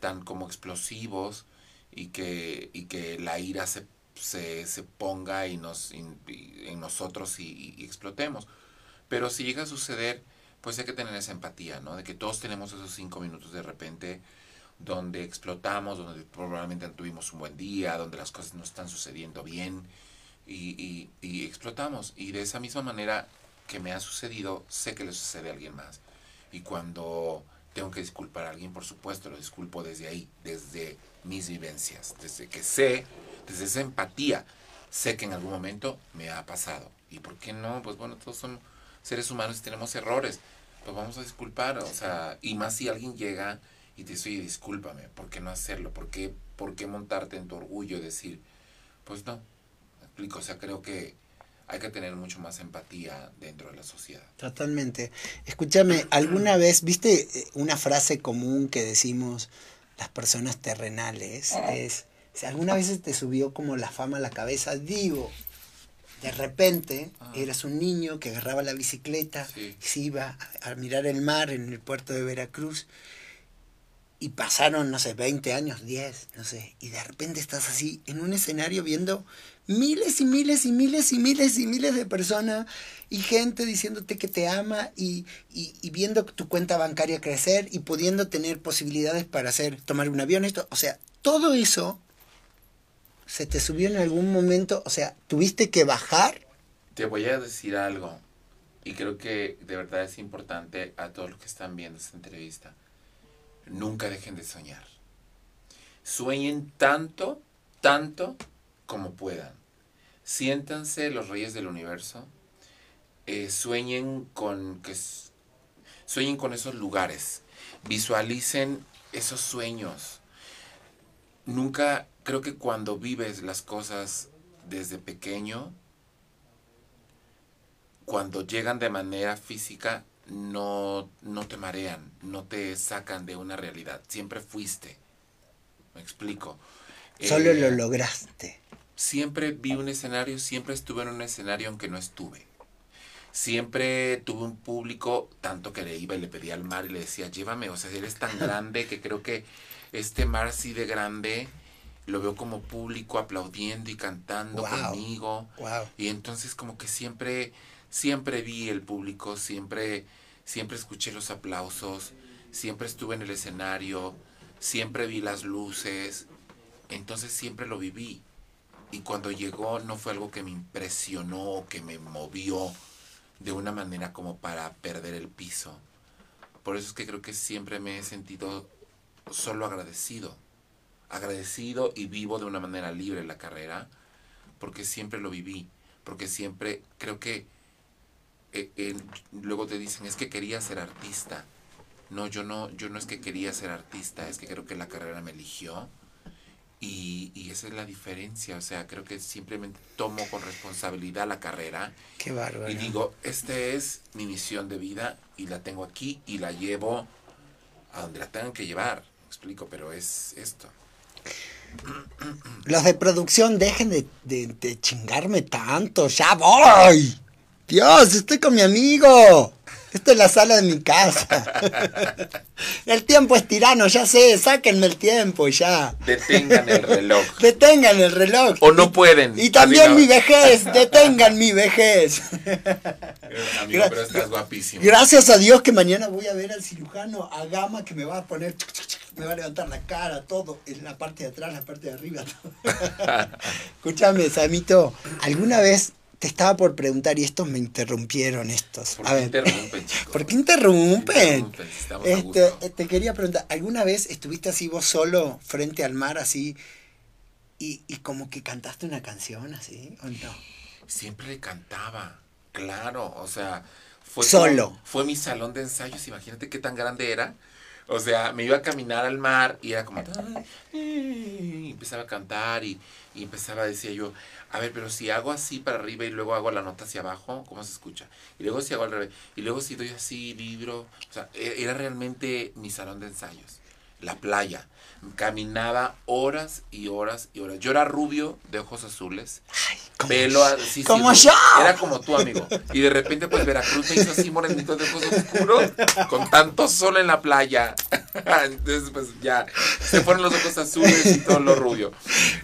tan como explosivos y que, y que la ira se, se, se ponga y nos, en nosotros y, explotemos. Pero si llega a suceder, pues hay que tener esa empatía, ¿no? De que todos tenemos esos cinco minutos de repente donde explotamos, donde probablemente no tuvimos un buen día, donde las cosas no están sucediendo bien y explotamos. Y de esa misma manera que me ha sucedido, sé que le sucede a alguien más. Y cuando tengo que disculpar a alguien, por supuesto, lo disculpo desde ahí, desde mis vivencias, desde que sé, desde esa empatía, sé que en algún momento me ha pasado. ¿Y por qué no? Pues bueno, todos somos seres humanos y tenemos errores. Pues vamos a disculpar, o sea, y más si alguien llega y te dice, oye, discúlpame, ¿por qué no hacerlo? ¿Por qué, ¿Por qué montarte en tu orgullo y decir, pues no? Explico, o sea, creo que hay que tener mucho más empatía dentro de la sociedad. Totalmente. Escúchame, ¿alguna vez viste eh, una frase común que decimos las personas terrenales? Es, si alguna vez te subió como la fama a la cabeza, digo, de repente Ah. eras un niño que agarraba la bicicleta Sí. y se iba a, a mirar el mar en el puerto de Veracruz y pasaron, no sé, 20 años, 10, no sé, y de repente estás así en un escenario viendo miles y miles y miles y miles y miles de personas y gente diciéndote que te ama y, y, y viendo tu cuenta bancaria crecer y pudiendo tener posibilidades para hacer, tomar un avión, esto, o sea, todo eso se te subió en algún momento, o sea, tuviste que bajar. Te voy a decir algo, y creo que de verdad es importante a todos los que están viendo esta entrevista. Nunca dejen de soñar. Sueñen tanto, tanto como puedan. Siéntanse los reyes del universo. Eh, sueñen con que sueñen con esos lugares. Visualicen esos sueños. Nunca creo que cuando vives las cosas desde pequeño, cuando llegan de manera física, no, no te marean, no te sacan de una realidad. Siempre fuiste. Me explico. Solo lo eh, lograste. Siempre vi un escenario, siempre estuve en un escenario aunque no estuve. Siempre tuve un público, tanto que le iba y le pedía al mar y le decía, llévame, o sea, eres tan grande que creo que este mar así de grande lo veo como público aplaudiendo y cantando conmigo. Y entonces como que siempre siempre vi el público, siempre, siempre escuché los aplausos, siempre estuve en el escenario, siempre vi las luces, entonces siempre lo viví. Y cuando llegó no fue algo que me impresionó o que me movió de una manera como para perder el piso. Por eso es que creo que siempre me he sentido solo agradecido. Agradecido y vivo de una manera libre la carrera, porque siempre lo viví, porque siempre creo que eh, luego te dicen, es que quería ser artista. No, yo no, yo no es que quería ser artista, es que creo que la carrera me eligió. Y, y esa es la diferencia, o sea, creo que simplemente tomo con responsabilidad la carrera. Qué bárbaro. Y digo, esta es mi misión de vida y la tengo aquí y la llevo a donde la tengan que llevar. Me explico, pero es esto. Los de producción, dejen de, chingarme tanto, ya voy. Dios, estoy con mi amigo. Esta es la sala de mi casa. El tiempo es tirano, ya sé, sáquenme el tiempo ya. Detengan el reloj. Detengan el reloj. O no pueden. Y también mi vejez, detengan mi vejez. Amigo, pero estás guapísimo. Gracias a Dios que mañana voy a ver al cirujano a gama que me va a poner, me va a levantar la cara, todo, en la parte de atrás, la parte de arriba. Escúchame, Samito, ¿alguna vez te estaba por preguntar y estos me interrumpieron estos. ¿Por qué interrumpen, chicos? ¿Por qué interrumpen? este, te quería preguntar, ¿alguna vez estuviste así vos solo frente al mar así y, y como que cantaste una canción así o no? Siempre le cantaba, claro, o sea, fue solo. fue mi salón de ensayos, imagínate qué tan grande era. O sea, me iba a caminar al mar y era como... Y empezaba a cantar y, y empezaba, decía yo, a ver, pero si hago así para arriba y luego hago la nota hacia abajo, ¿cómo se escucha? Y luego si hago al revés, y luego si doy así, libro, o sea, e-, era realmente mi salón de ensayos, la playa. Caminaba horas y horas y horas. Yo era rubio, de ojos azules, Ay, pelo así. Como yo. Era como tu amigo. Y de repente, pues Veracruz me hizo así morenito de ojos oscuros, con tanto sol en la playa. Entonces, pues ya, se fueron los ojos azules y todo lo rubio.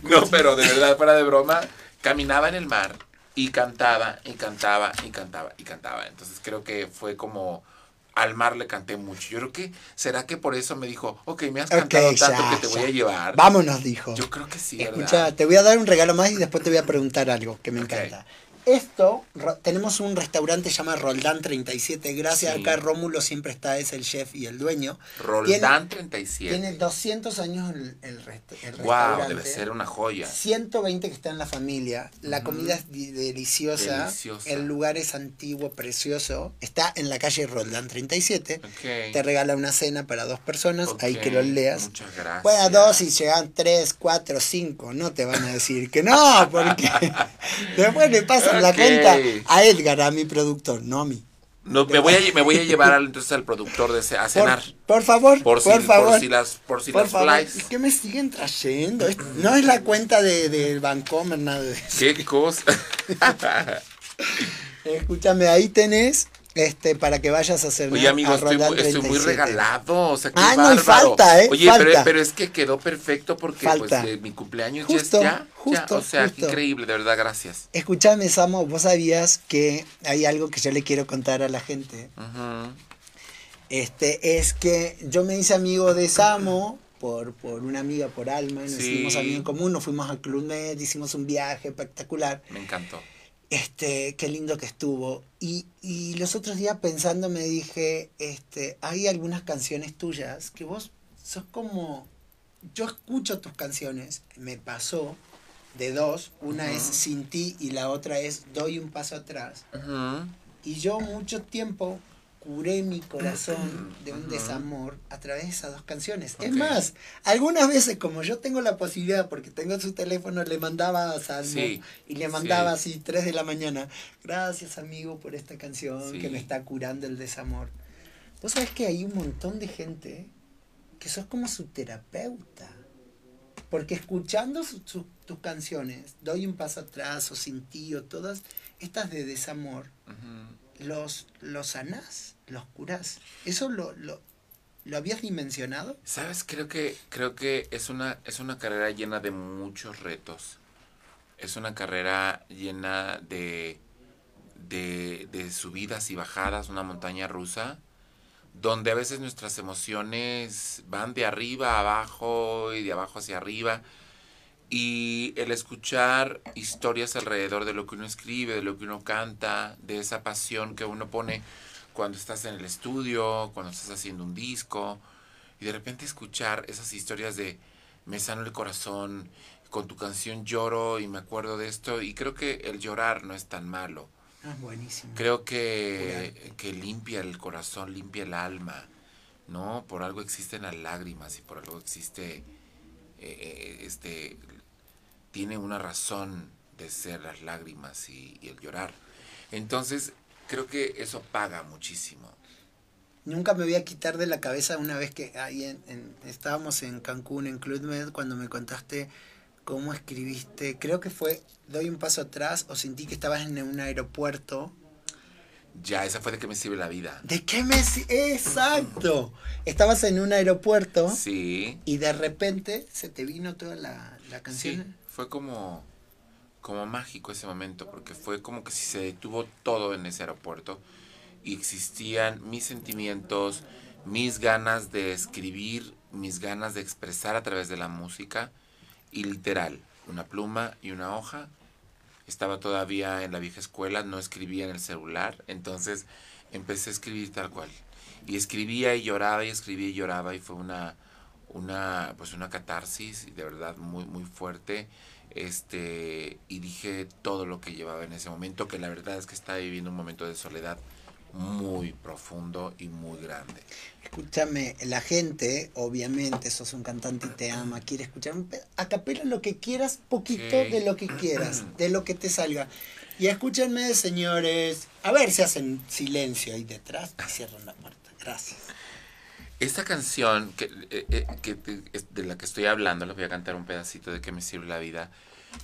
No, pero de verdad, fuera de broma, caminaba en el mar y cantaba y cantaba y cantaba y cantaba. Entonces creo que fue como al mar le canté mucho. Yo creo que, ¿será que por eso me dijo, ok, me has cantado tanto que te voy a llevar? Vámonos, dijo. Yo creo que sí. Escucha, te voy a dar un regalo más y después te voy a preguntar algo que me encanta. Esto, tenemos un restaurante llamado Roldán 37. Gracias, acá Rómulo siempre está, es el chef y el dueño. Roldán 37. Tiene 200 años el, el, Wow, debe ser una joya. 120 que está en la familia. La comida es deliciosa. deliciosa. El lugar es antiguo, precioso. Está en la calle Roldán 37. Te regala una cena para dos personas. Ahí que lo leas. Muchas gracias. Bueno, dos y llegan tres, cuatro, cinco. No te van a decir que no, porque después le pasa la cuenta a Edgar, a mi productor, no a mí. No, me, voy a, me voy a llevar al, entonces al productor de a cenar. Por, favor, por, favor. Por si las, por si las flies. ¿Qué me siguen trayendo? No es la cuenta de, del Bancomer, nada de eso. ¿Qué cosa? Escúchame, ahí tenés este, para que vayas a hacer Oye, amigo, estoy, muy regalado. O sea, qué ah, no, falta, ¿eh? Oye, Pero, pero, es que quedó perfecto porque pues, mi cumpleaños ya. Justo, O sea, increíble, de verdad, gracias. Escúchame, Samo, vos sabías que hay algo que yo le quiero contar a la gente. Este, es que yo me hice amigo de Samo por, por una amiga, por Alma, nos hicimos amigos en común, nos fuimos al Club Med, hicimos un viaje espectacular. Me encantó este, qué lindo que estuvo. Y, y, los otros días pensando me dije, este, hay algunas canciones tuyas que vos sos como yo escucho tus canciones, me pasó de dos, una es Sin ti y la otra es Doy un paso atrás. Y yo mucho tiempo curé mi corazón de un desamor a través de esas dos canciones. Es más, algunas veces como yo tengo la posibilidad, porque tengo su teléfono, le mandaba a Salmo Sí, y le mandaba sí. así 3 de la mañana, gracias amigo por esta canción Sí. que me está curando el desamor. Vos sabés que hay un montón de gente que sos como su terapeuta. Porque escuchando su- su- tus canciones, Doy un paso atrás o Sin ti o todas estas de desamor. Los, los sanás, los curás. ¿Eso lo, lo, lo habías dimensionado? Sabes, creo que creo que es una es una carrera llena de muchos retos. Es una carrera llena de de, de subidas y bajadas, una montaña rusa, donde a veces nuestras emociones van de arriba a abajo y de abajo hacia arriba. Y el escuchar historias alrededor de lo que uno escribe, de lo que uno canta, de esa pasión que uno pone cuando estás en el estudio, cuando estás haciendo un disco, y de repente escuchar esas historias de me sano el corazón, con tu canción lloro y me acuerdo de esto, y creo que el llorar no es tan malo. Ah, buenísimo. Creo que, que limpia el corazón, limpia el alma, ¿no? Por algo existen las lágrimas y por algo existe, eh, eh, este, tiene una razón de ser las lágrimas y, y el llorar. Entonces, creo que eso paga muchísimo. Nunca me voy a quitar de la cabeza una vez que ahí en, en- estábamos en Cancún, en Club Med, cuando me contaste cómo escribiste. Creo que fue Doy un paso atrás o sentí que estabas en un aeropuerto. Ya, esa fue de que me sirve la vida. ¿De qué me... si- Exacto. Estabas en un aeropuerto Sí, y de repente se te vino toda la, la sí, canción. Fue como, como mágico ese momento, porque fue como que si se detuvo todo en ese aeropuerto y existían mis sentimientos, mis ganas de escribir, mis ganas de expresar a través de la música y literal, una pluma y una hoja. Estaba todavía en la vieja escuela, no escribía en el celular, entonces empecé a escribir tal cual. Y escribía y lloraba y escribía y lloraba y fue una una pues una catarsis de verdad muy muy fuerte este y dije todo lo que llevaba en ese momento que la verdad es que estaba viviendo un momento de soledad muy profundo y muy grande Escúchame, la gente, obviamente, sos un cantante y te ama, quiere escuchar un a capela lo que quieras, poquito de lo que quieras, de lo que te salga. Y escúchenme, señores, a ver si hacen silencio ahí detrás y cierran la puerta. Gracias. Esta canción que, eh, eh, que de la que estoy hablando les voy a cantar un pedacito de qué me sirve la vida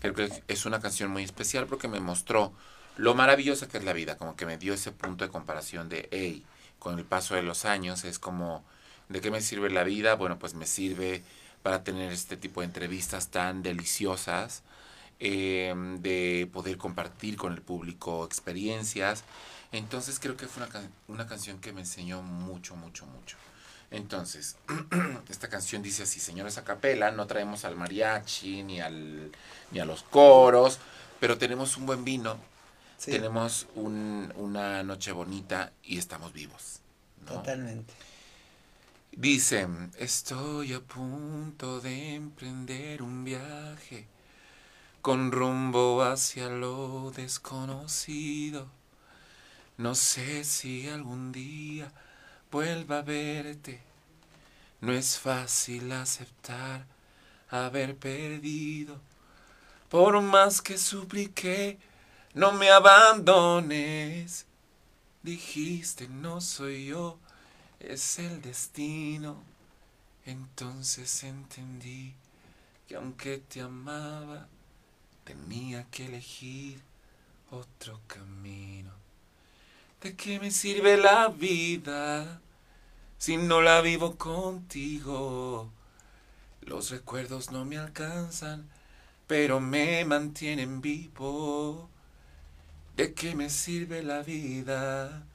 creo que es una canción muy especial porque me mostró lo maravillosa que es la vida como que me dio ese punto de comparación de hey con el paso de los años es como de qué me sirve la vida bueno pues me sirve para tener este tipo de entrevistas tan deliciosas eh, de poder compartir con el público experiencias. Entonces creo que fue una, una canción que me enseñó mucho mucho mucho entonces, esta canción dice así, señores a capela, no traemos al mariachi ni al ni a los coros, pero tenemos un buen vino, Sí, tenemos un- una noche bonita y estamos vivos. ¿no? totalmente. Dice, estoy a punto de emprender un viaje con rumbo hacia lo desconocido. No sé si algún día vuelva a verte. No es fácil aceptar haber perdido. Por más que supliqué, no me abandones. Dijiste, no soy yo, es el destino. Entonces entendí que aunque te amaba, tenía que elegir otro camino. ¿De qué me sirve la vida si no la vivo contigo? Los recuerdos no me alcanzan, pero me mantienen vivo. ¿De qué me sirve la vida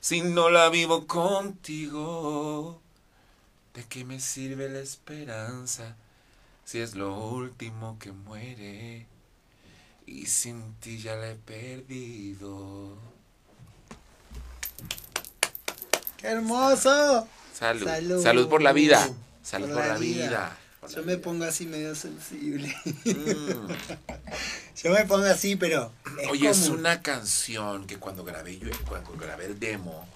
si no la vivo contigo? ¿De qué me sirve la esperanza si es lo último que muere? Y sin ti ya la he perdido. ¡Qué hermoso! Salud. Salud. Salud, por la vida. Salud Por por, la vida. vida. por la Yo me vida. pongo así medio sensible. Mm. Yo me pongo así, pero. es Oye, es una canción que cuando grabé yo, cuando grabé el demo,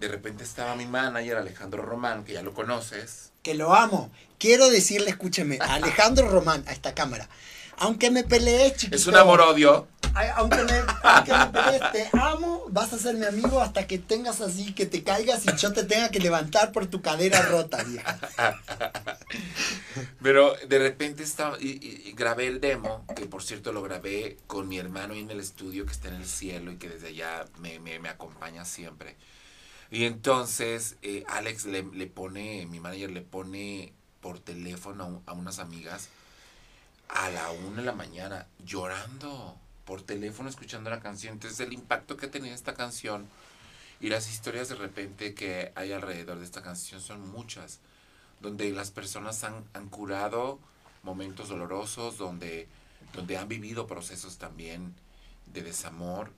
de repente estaba mi manager Alejandro Román, que ya lo conoces. Que lo amo. Quiero decirle, escúcheme, Alejandro Román, a esta cámara. Aunque me pelees, chiquito. Es un amor-odio. Aunque me, aunque me pelees, te amo, vas a ser mi amigo hasta que tengas así, que te caigas y yo te tenga que levantar por tu cadera rota, vieja. Pero de repente estaba, y, y- y grabé el demo, que por cierto lo grabé con mi hermano ahí en el estudio que está en el cielo y que desde allá me, me- me acompaña siempre. Y entonces eh, Alex le, le pone, mi manager le pone por teléfono a unas amigas a la una de la mañana llorando por teléfono escuchando la canción. Entonces el impacto que tenía esta canción y las historias de repente que hay alrededor de esta canción son muchas donde las personas han, han curado momentos dolorosos, donde, donde han vivido procesos también de desamor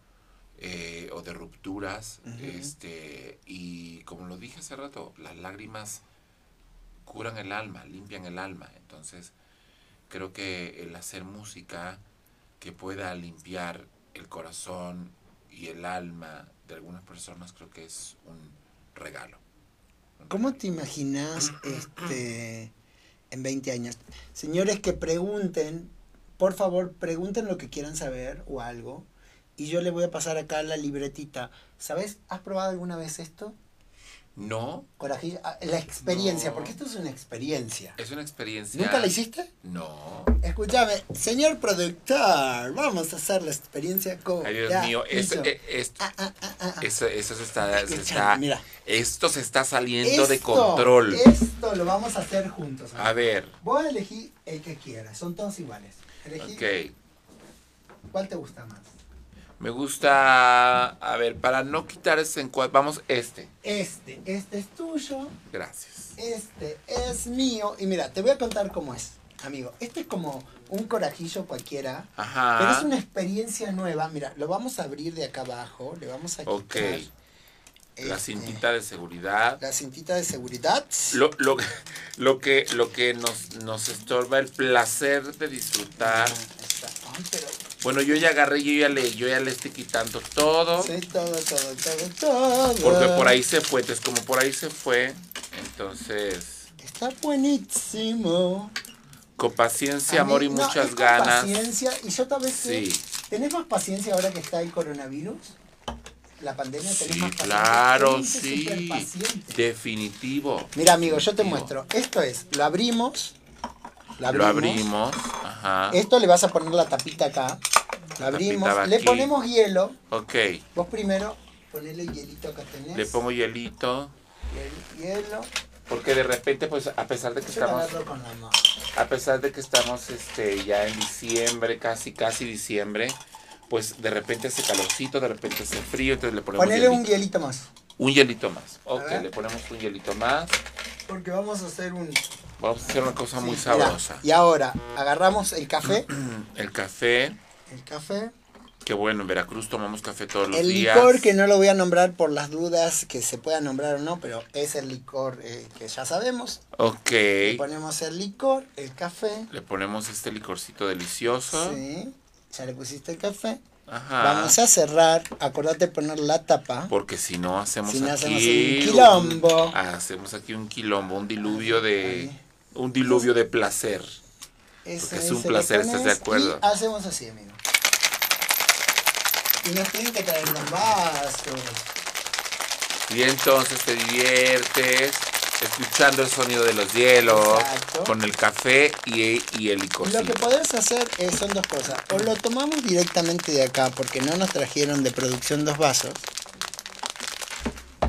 eh, o de rupturas. Este, y como lo dije hace rato, las lágrimas curan el alma, limpian el alma. Entonces, creo que el hacer música que pueda limpiar el corazón y el alma de algunas personas, creo que es un regalo. Un ¿Cómo regalo. te imaginas este, en 20 años? Señores que pregunten, por favor, pregunten lo que quieran saber o algo. Y yo le voy a pasar acá la libretita. ¿Sabes? ¿Has probado alguna vez esto? No, Corajillo. Ah, La experiencia, No. porque esto es una experiencia. es una experiencia. ¿Nunca la hiciste? No. Escúchame, señor productor, vamos a hacer la experiencia con. Ay, Dios mío, es, hizo. eh, es- Ah, ah, ah, ah, ah. eso, eso se está, se Escúchame, está- mira. esto se está saliendo de Esto, control. Esto lo vamos a hacer juntos. A ver, Vos elegí el que quieras, son todos iguales. Elegí ok. cuál te gusta más. Me gusta, a ver, para no quitar ese encuadre, vamos este. Este, este es tuyo, Gracias. este es mío. Y mira, te voy a contar cómo es, amigo. Este es como un corajillo cualquiera, Ajá. pero es una experiencia nueva. Mira, lo vamos a abrir de acá abajo, le vamos a quitar. Ok. La este, cintita de seguridad. La cintita de seguridad. Lo, lo, lo que, lo que nos, nos estorba el placer de disfrutar. Ah, está. Ay, pero Bueno, yo ya agarré, yo ya le, yo ya le estoy quitando todo. sí, todo, todo, todo, todo. Porque por ahí se fue, entonces como por ahí se fue, entonces Está buenísimo. con paciencia, amor y no, muchas es con ganas. Paciencia, y yo tal vez Sí. ¿Tenés más paciencia ahora que está el coronavirus? La pandemia, ¿tenés Sí, más claro, Tenés que ser sí. Definitivo. Mira, amigo, yo te muestro. Esto es, lo abrimos. Lo Lo abrimos. Ajá. Esto le vas a poner la tapita acá. Lo abrimos. Le ponemos hielo. Ok. Vos primero ponele hielito acá tenés. Le pongo hielito. Hiel- hielo. Porque de repente, pues, a pesar de que Yo estamos, agarro con la mano. a pesar de que estamos este, ya en diciembre, casi, casi diciembre, pues de repente hace calorcito, de repente hace frío, entonces le ponemos Ponele un hielito. más. Un hielito más. Ok, le ponemos un hielito más. Porque vamos a hacer un. Vamos a hacer una cosa muy mira, sabrosa. Y ahora, agarramos el café. El café, El café. que bueno, en Veracruz tomamos café todos los El días. licor que no lo voy a nombrar por las dudas que se pueda nombrar o no, pero es el licor eh, que ya sabemos. Ok. Le ponemos el licor, el café. Le ponemos este licorcito delicioso. Sí. Ya le pusiste el café. Ajá. Vamos a cerrar. Acordate de poner la tapa. Porque si no hacemos Si no aquí hacemos un quilombo. hacemos aquí un quilombo, un diluvio de un diluvio de placer. Ese, es un placer, ¿estás de acuerdo? Y hacemos así, amigo. Y nos tienen que traer los vasos. Y entonces te diviertes escuchando el sonido de los hielos Exacto. con el café y, y el Lo licorcito. que podés hacer eh, son dos cosas. O lo tomamos directamente de acá porque no nos trajeron de producción dos vasos.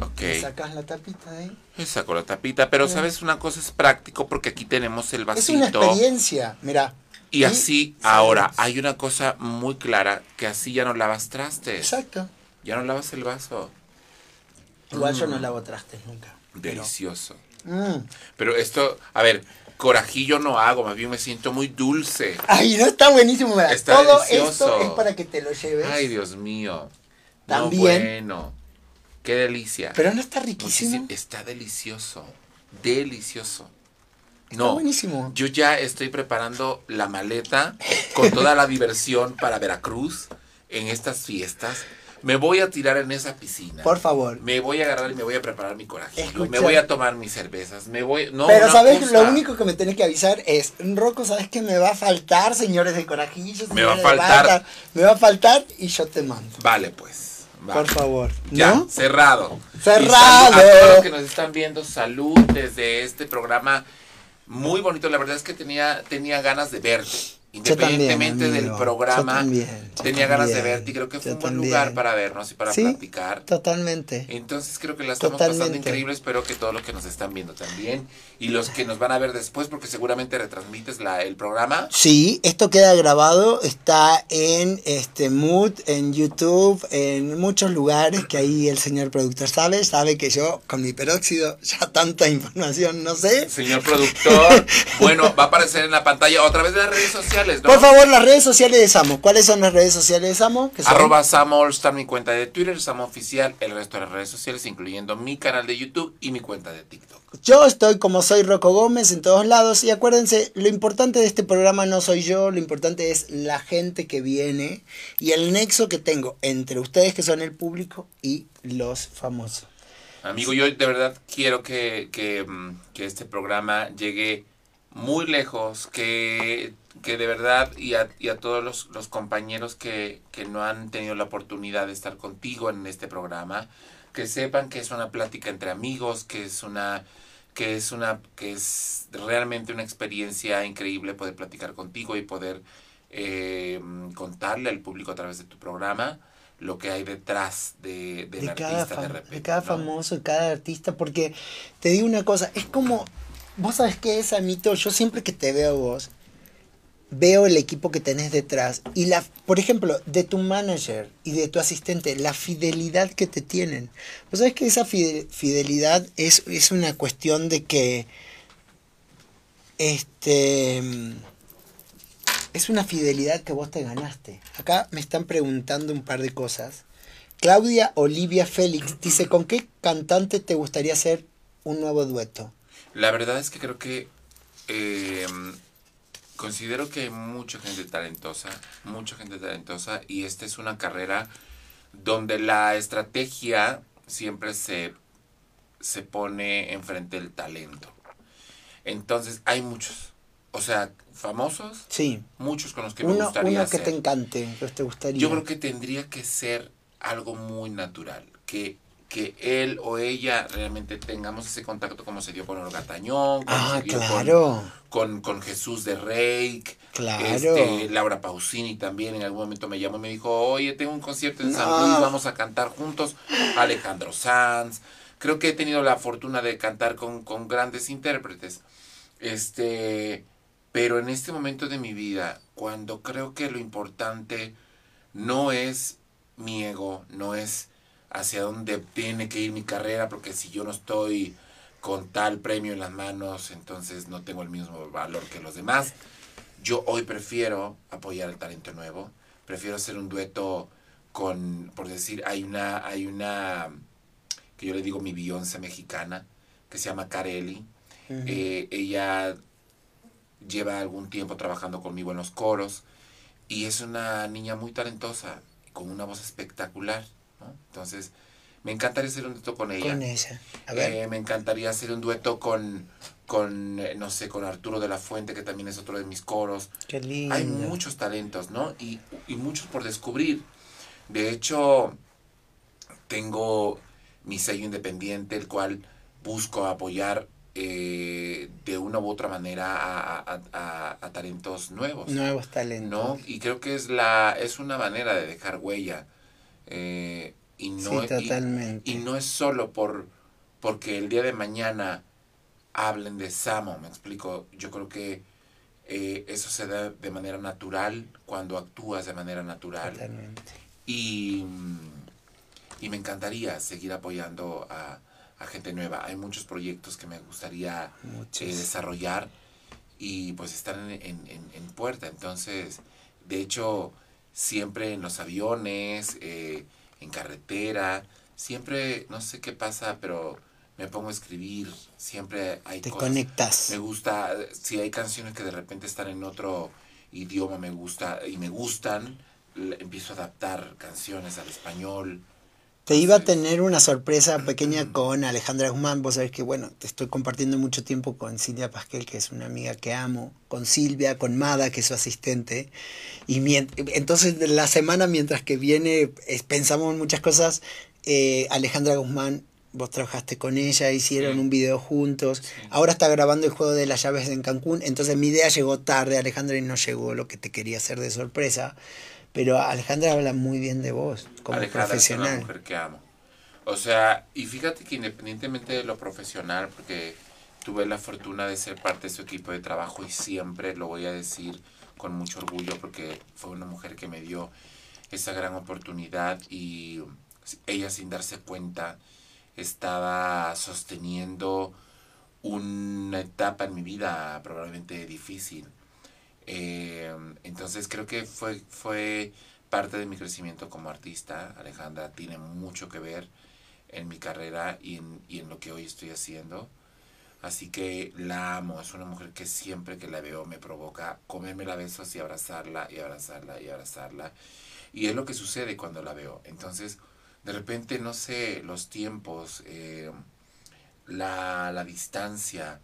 Ok. Le sacás la tapita de ahí. Y saco la tapita, pero sabes una cosa es práctico porque aquí tenemos el Es una vasito. experiencia. Mira. Y así, ahora, hay una cosa muy clara, que así ya no lavas trastes. Exacto. Ya no lavas el vaso. Igual yo no lavo trastes nunca. Delicioso. Mm. Pero esto, a ver, corajillo no hago, más bien me siento muy dulce. Ay, no está buenísimo. mira. Está Todo delicioso. esto es para que te lo lleves. Ay, Dios mío. También. No, bueno. Qué delicia. Pero no está riquísimo. Muchísimo- Está delicioso. Delicioso. Está No, buenísimo. yo ya estoy preparando la maleta con toda la diversión para Veracruz en estas fiestas. Me voy a tirar en esa piscina. Por favor. Me voy a agarrar y me voy a preparar mi coraje. Me voy a tomar mis cervezas. Me voy. No, Pero sabes, cosa. lo único que me tenés que avisar es, Rocco, ¿sabes qué me va a faltar, señores de Corajillo? Me va a faltar. Bata? Me va a faltar y yo te mando. Vale, pues. vale. Por favor. Ya, ¿No? cerrado. Cerrado. A todos los que nos están viendo, salud desde este programa muy bonito. La verdad es que tenía, tenía ganas de verte. Yo también, Independientemente del programa, también, tenía ganas de verte y creo que fue un buen lugar para vernos y para Sí. platicar. Totalmente. Entonces creo que la estamos pasando Totalmente. increíble. Espero que todos los que nos están viendo también y los que nos van a ver después, porque seguramente retransmites la, el programa. Sí, esto queda grabado, está en este Mood, en YouTube, en muchos lugares que ahí el señor productor sabe, sabe que yo con mi peróxido ya tanta información no sé. Señor productor, bueno, va a aparecer en la pantalla otra vez de las redes sociales, ¿no? Por favor, las redes sociales de Samo. ¿Cuáles son las redes sociales de Samo? Arroba Samo está mi cuenta de Twitter, Samo Oficial, el resto de las redes sociales, incluyendo mi canal de YouTube y mi cuenta de TikTok. Yo estoy como soy Rocco Gómez en todos lados y acuérdense, lo importante de este programa no soy yo, lo importante es la gente que viene y el nexo que tengo entre ustedes que son el público y los famosos. Amigo, yo de verdad quiero que, que, mm, que este programa llegue muy lejos, que, que de verdad y a, y a todos los, los compañeros que, que no han tenido la oportunidad de estar contigo en este programa, que sepan que es una plática entre amigos, que es una que es una que es realmente una experiencia increíble poder platicar contigo y poder eh, contarle al público a través de tu programa lo que hay detrás de, de cada, artista de repente. de cada ¿no? famoso, de cada artista, porque te digo una cosa, es como, vos sabes qué es, Amito, yo siempre que te veo vos, veo el equipo que tenés detrás y la, por ejemplo, de tu manager y de tu asistente, la fidelidad que te tienen. Vos sabés que esa fide- fidelidad es, es una cuestión de que, este, es una fidelidad que vos te ganaste. Acá me están preguntando un par de cosas. Claudia Olivia Félix dice, ¿con qué cantante te gustaría hacer un nuevo dueto? La verdad es que creo que eh, considero que hay mucha gente talentosa, mucha gente talentosa y esta es una carrera donde la estrategia siempre se, se pone enfrente del talento. Entonces hay muchos, o sea, famosos, Sí, muchos con los que me uno, gustaría uno que hacer. te encante, que te gustaría. Yo creo que tendría que ser algo muy natural, que, que él o ella realmente tengamos ese contacto como se dio con Olga Tañón, como Ah, se dio claro, con, con Jesús de Reik, claro. este, Laura Pausini también en algún momento me llamó y me dijo, oye, tengo un concierto en San. Luis, vamos a cantar juntos, Alejandro Sanz, creo que he tenido la fortuna de cantar con, con grandes intérpretes, este, pero en este momento de mi vida, cuando creo que lo importante no es mi ego, no es hacia dónde tiene que ir mi carrera, porque si yo no estoy con tal premio en las manos, entonces no tengo el mismo valor que los demás. Yo hoy prefiero apoyar el talento nuevo, prefiero hacer un dueto con, por decir, hay una, hay una, que yo le digo mi Beyoncé mexicana, que se llama Carelli. Eh, ella lleva algún tiempo trabajando conmigo en los coros y es una niña muy talentosa, con una voz espectacular. ¿No? Entonces, me encantaría hacer un dueto con ella. Con ella. A ver. Eh, me encantaría hacer un dueto con, con eh, no sé, con Arturo de la Fuente, que también es otro de mis coros. Qué lindo. Hay muchos talentos, ¿no? Y, y muchos por descubrir. De hecho, tengo mi sello independiente, el cual busco apoyar eh, de una u otra manera a, a- a- a talentos nuevos. Nuevos talentos. ¿no? Y creo que es la es una manera de dejar huella. Eh, y no, sí, y- totalmente. y no es solo por porque el día de mañana hablen de Samo, me explico. Yo creo que eh, eso se da de manera natural cuando actúas de manera natural. Totalmente. Y, mm, y me encantaría seguir apoyando a, a gente nueva. Hay muchos proyectos que me gustaría eh, desarrollar y pues están en, en- en puerta. Entonces, de hecho, siempre en los aviones, eh, en carretera, siempre, no sé qué pasa, pero me pongo a escribir, siempre hay Te cosas. conectas. Me gusta, si hay canciones que de repente están en otro idioma, me gusta y me gustan, empiezo a adaptar canciones al español. Te iba a tener una sorpresa pequeña con Alejandra Guzmán. Vos sabés que, bueno, te estoy compartiendo mucho tiempo con Silvia Pasquel, que es una amiga que amo, con Silvia, con Mada, que es su asistente. Y entonces, la semana, mientras que viene, pensamos en muchas cosas. eh, Alejandra Guzmán, vos trabajaste con ella, hicieron Sí. un video juntos. Ahora está grabando el juego de las llaves en Cancún. Entonces, mi idea llegó tarde, Alejandra, y no llegó lo que te quería hacer de sorpresa. Pero Alejandra habla muy bien de vos, como Alejandra es una profesional. mujer que amo. O sea, y fíjate que independientemente de lo profesional, porque tuve la fortuna de ser parte de su equipo de trabajo y siempre lo voy a decir con mucho orgullo porque fue una mujer que me dio esa gran oportunidad y ella sin darse cuenta estaba sosteniendo una etapa en mi vida probablemente difícil. Eh, entonces creo que fue, fue parte de mi crecimiento como artista. Alejandra tiene mucho que ver en mi carrera y en, y en lo que hoy estoy haciendo. Así que la amo, es una mujer que siempre que la veo me provoca comerme la besos y abrazarla y abrazarla y abrazarla. Y es lo que sucede cuando la veo. Entonces, de repente, no sé, los tiempos, eh, la, la distancia,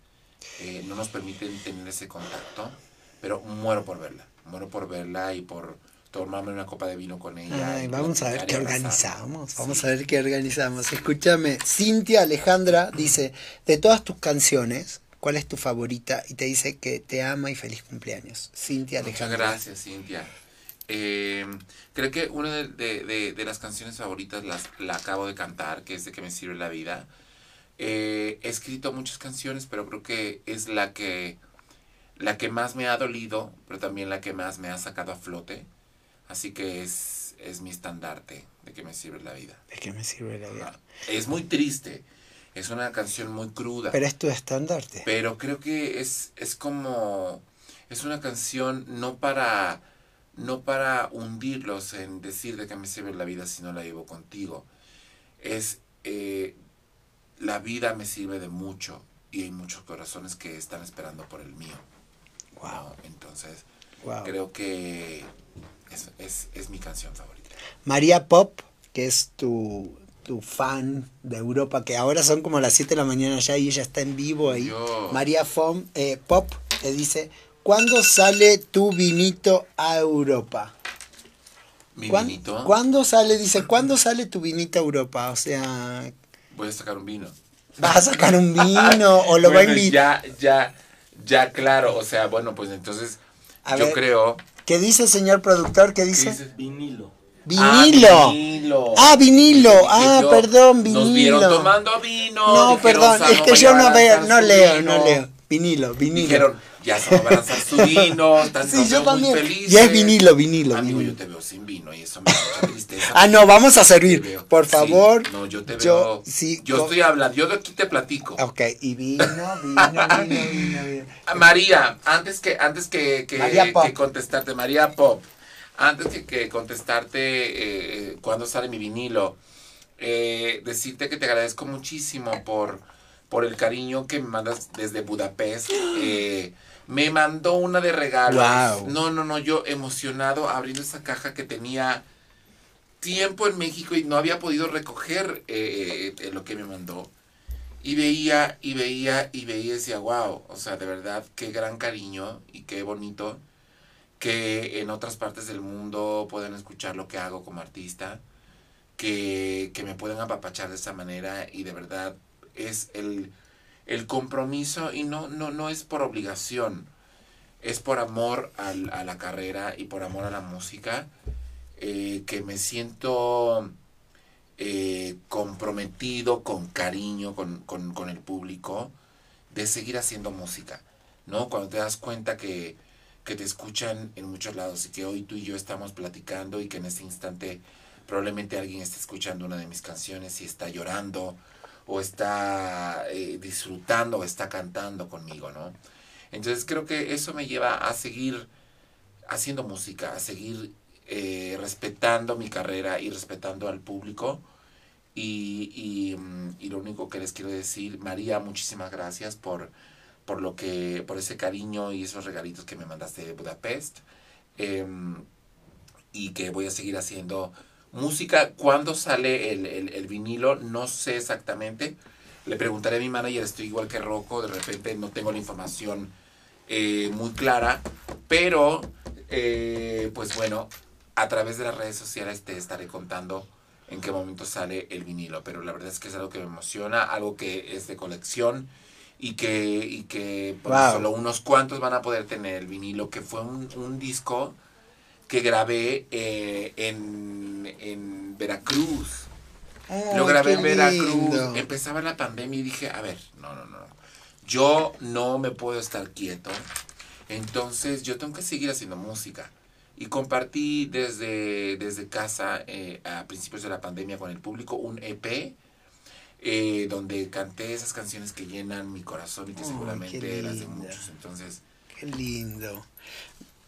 eh, no nos permiten tener ese contacto, pero muero por verla, muero por verla y por tomarme una copa de vino con ella. Ay, vamos a ver qué organizamos. Vamos Sí. a ver qué organizamos. Escúchame, Cintia Alejandra dice, de todas tus canciones, ¿cuál es tu favorita? Y te dice que te ama y feliz cumpleaños. Cintia Muchas Alejandra. gracias, Cintia. Eh, creo que una de, de- de- de las canciones favoritas las, la acabo de cantar, que es de que me sirve la vida. Eh, he escrito muchas canciones, pero creo que es la que, la que más me ha dolido, pero también la que más me ha sacado a flote. Así que es, es mi estandarte de que me sirve la vida. ¿De qué me sirve la vida? Es muy triste, es una canción muy cruda. Pero es tu estandarte. Pero creo que es, es como, es una canción no para, no para hundirlos en decir de qué me sirve la vida si no la llevo contigo. Es, eh, la vida me sirve de mucho y hay muchos corazones que están esperando por el mío. Wow. Entonces, wow. creo que es, es, es mi canción favorita. María Pop, que es tu, tu fan de Europa, que ahora son como las 7 de la mañana ya y ella está en vivo ahí. Yo- María Fom- eh, Pop te dice, ¿cuándo sale tu vinito a Europa? Mi ¿Cuán- vinito, ¿Cuándo sale? Dice, ¿cuándo sale tu vinito a Europa? O sea, voy a sacar un vino. ¿vas a sacar un vino o lo va a Bueno, invitar? Ya, ya, ya, claro. O sea, bueno, pues entonces A yo ver, creo... ¿Qué dice, señor productor? ¿Qué ¿Qué dice? Vinilo. Vinilo. Ah, vinilo. Ah, vinilo. Ah, yo, perdón, Nos vieron vinilo. tomando vino. No, perdón, "Samo es que yo no veo, no leo, vino". no leo. Vinilo, vinilo. Dijeron, ya Samo va a lanzar su vino. Están Sí, yo también. Muy felices. Y es vinilo, vinilo, Amigo, vinilo. yo te veo sin vino y eso me da mucha tristeza. Ah, no, vamos a servir. Por Sí, favor. no, yo te yo- veo. sí, yo estoy hablando, yo de aquí te platico. Ok, y vino, vino, vino, vino, vino. Ah, María, antes que, antes que, que, María Pop. que contestarte, María Pop, antes que, que contestarte eh, cuando sale mi vinilo, eh, decirte que te agradezco muchísimo por, por el cariño que me mandas desde Budapest. Eh, me mandó una de regalos. Guau. No, no, no, yo emocionado abriendo esa caja que tenía tiempo en México y no había podido recoger eh, eh, lo que me mandó. Y veía, y veía, y veía y decía, wow, o sea, de verdad, qué gran cariño y qué bonito que en otras partes del mundo puedan escuchar lo que hago como artista, que, que me puedan apapachar de esa manera y de verdad es el, el compromiso y no, no, no es por obligación, es por amor al- a la carrera y por amor a la música, eh, que me siento eh, comprometido con cariño con, con- con el público de seguir haciendo música, ¿no? Cuando te das cuenta que, que te escuchan en muchos lados y que hoy tú y yo estamos platicando y que en este instante probablemente alguien esté escuchando una de mis canciones y está llorando o está eh, disfrutando o está cantando conmigo, ¿no? Entonces creo que eso me lleva a seguir haciendo música, a seguir eh, respetando mi carrera y respetando al público Y, mm, y lo único que les quiero decir, María, muchísimas gracias por, por lo que, por ese cariño y esos regalitos que me mandaste de Budapest. Em, y que voy a seguir haciendo música. ¿Cuándo sale el, el, el vinilo? No sé exactamente. Le preguntaré a mi manager, estoy igual que Rocco, de repente no tengo la información eh, muy clara, pero eh, pues bueno, a través de las redes sociales te estaré contando en qué momento sale el vinilo, pero la verdad es que es algo que me emociona, algo que es de colección y que, y que pues, Wow. solo unos cuantos van a poder tener el vinilo, que fue un, un disco que grabé eh, en, en Veracruz. Lo grabé en Veracruz. lindo. Empezaba la pandemia y dije, a ver, no, no, no. Yo no me puedo estar quieto. Entonces yo tengo que seguir haciendo música. Y compartí desde, desde casa eh, a principios de la pandemia con el público un EP eh, donde canté esas canciones que llenan mi corazón y que seguramente las de muchos. Entonces, Qué lindo.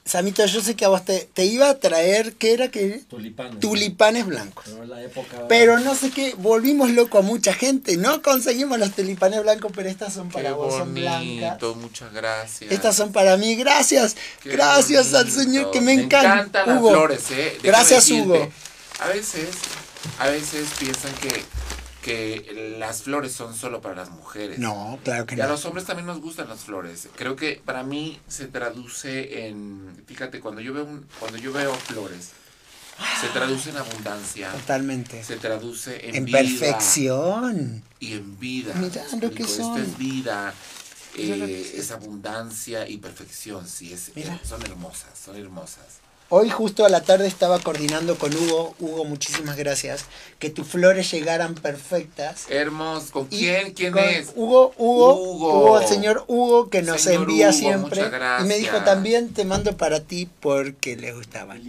Samito, yo sé que a vos te, te iba a traer, ¿qué era que? Tulipanes. Tulipanes blancos. Pero en la época. Pero no sé qué, volvimos loco a mucha gente. No conseguimos los tulipanes blancos, pero estas son para qué vos, son blancas. muchas gracias. Estas son para mí. Gracias. Qué Gracias al. Señor que me encanta. encantan las Hugo. flores, ¿eh? Déjame Gracias, decirte, Hugo. A veces, a veces piensan que, que las flores son solo para las mujeres. No, claro que Y a los hombres también nos gustan las flores. Creo que para mí se traduce en, fíjate, cuando yo veo un- cuando yo veo flores, se traduce en abundancia, Totalmente. se traduce en, En vida perfección. y en vida. Mirá ¿me lo que son. Esto es vida, Mira eh, es es abundancia y perfección, sí, es, Mira. son hermosas, son hermosas. Hoy justo a la tarde estaba coordinando con Hugo. Hugo, muchísimas gracias. Que tus flores llegaran perfectas. Hermoso, ¿con Y quién? ¿Quién con es? Hugo, Hugo, Hugo. Hugo, el señor Hugo que nos Señor envía Hugo, siempre. muchas Y me dijo también te mando para ti porque le gustaban.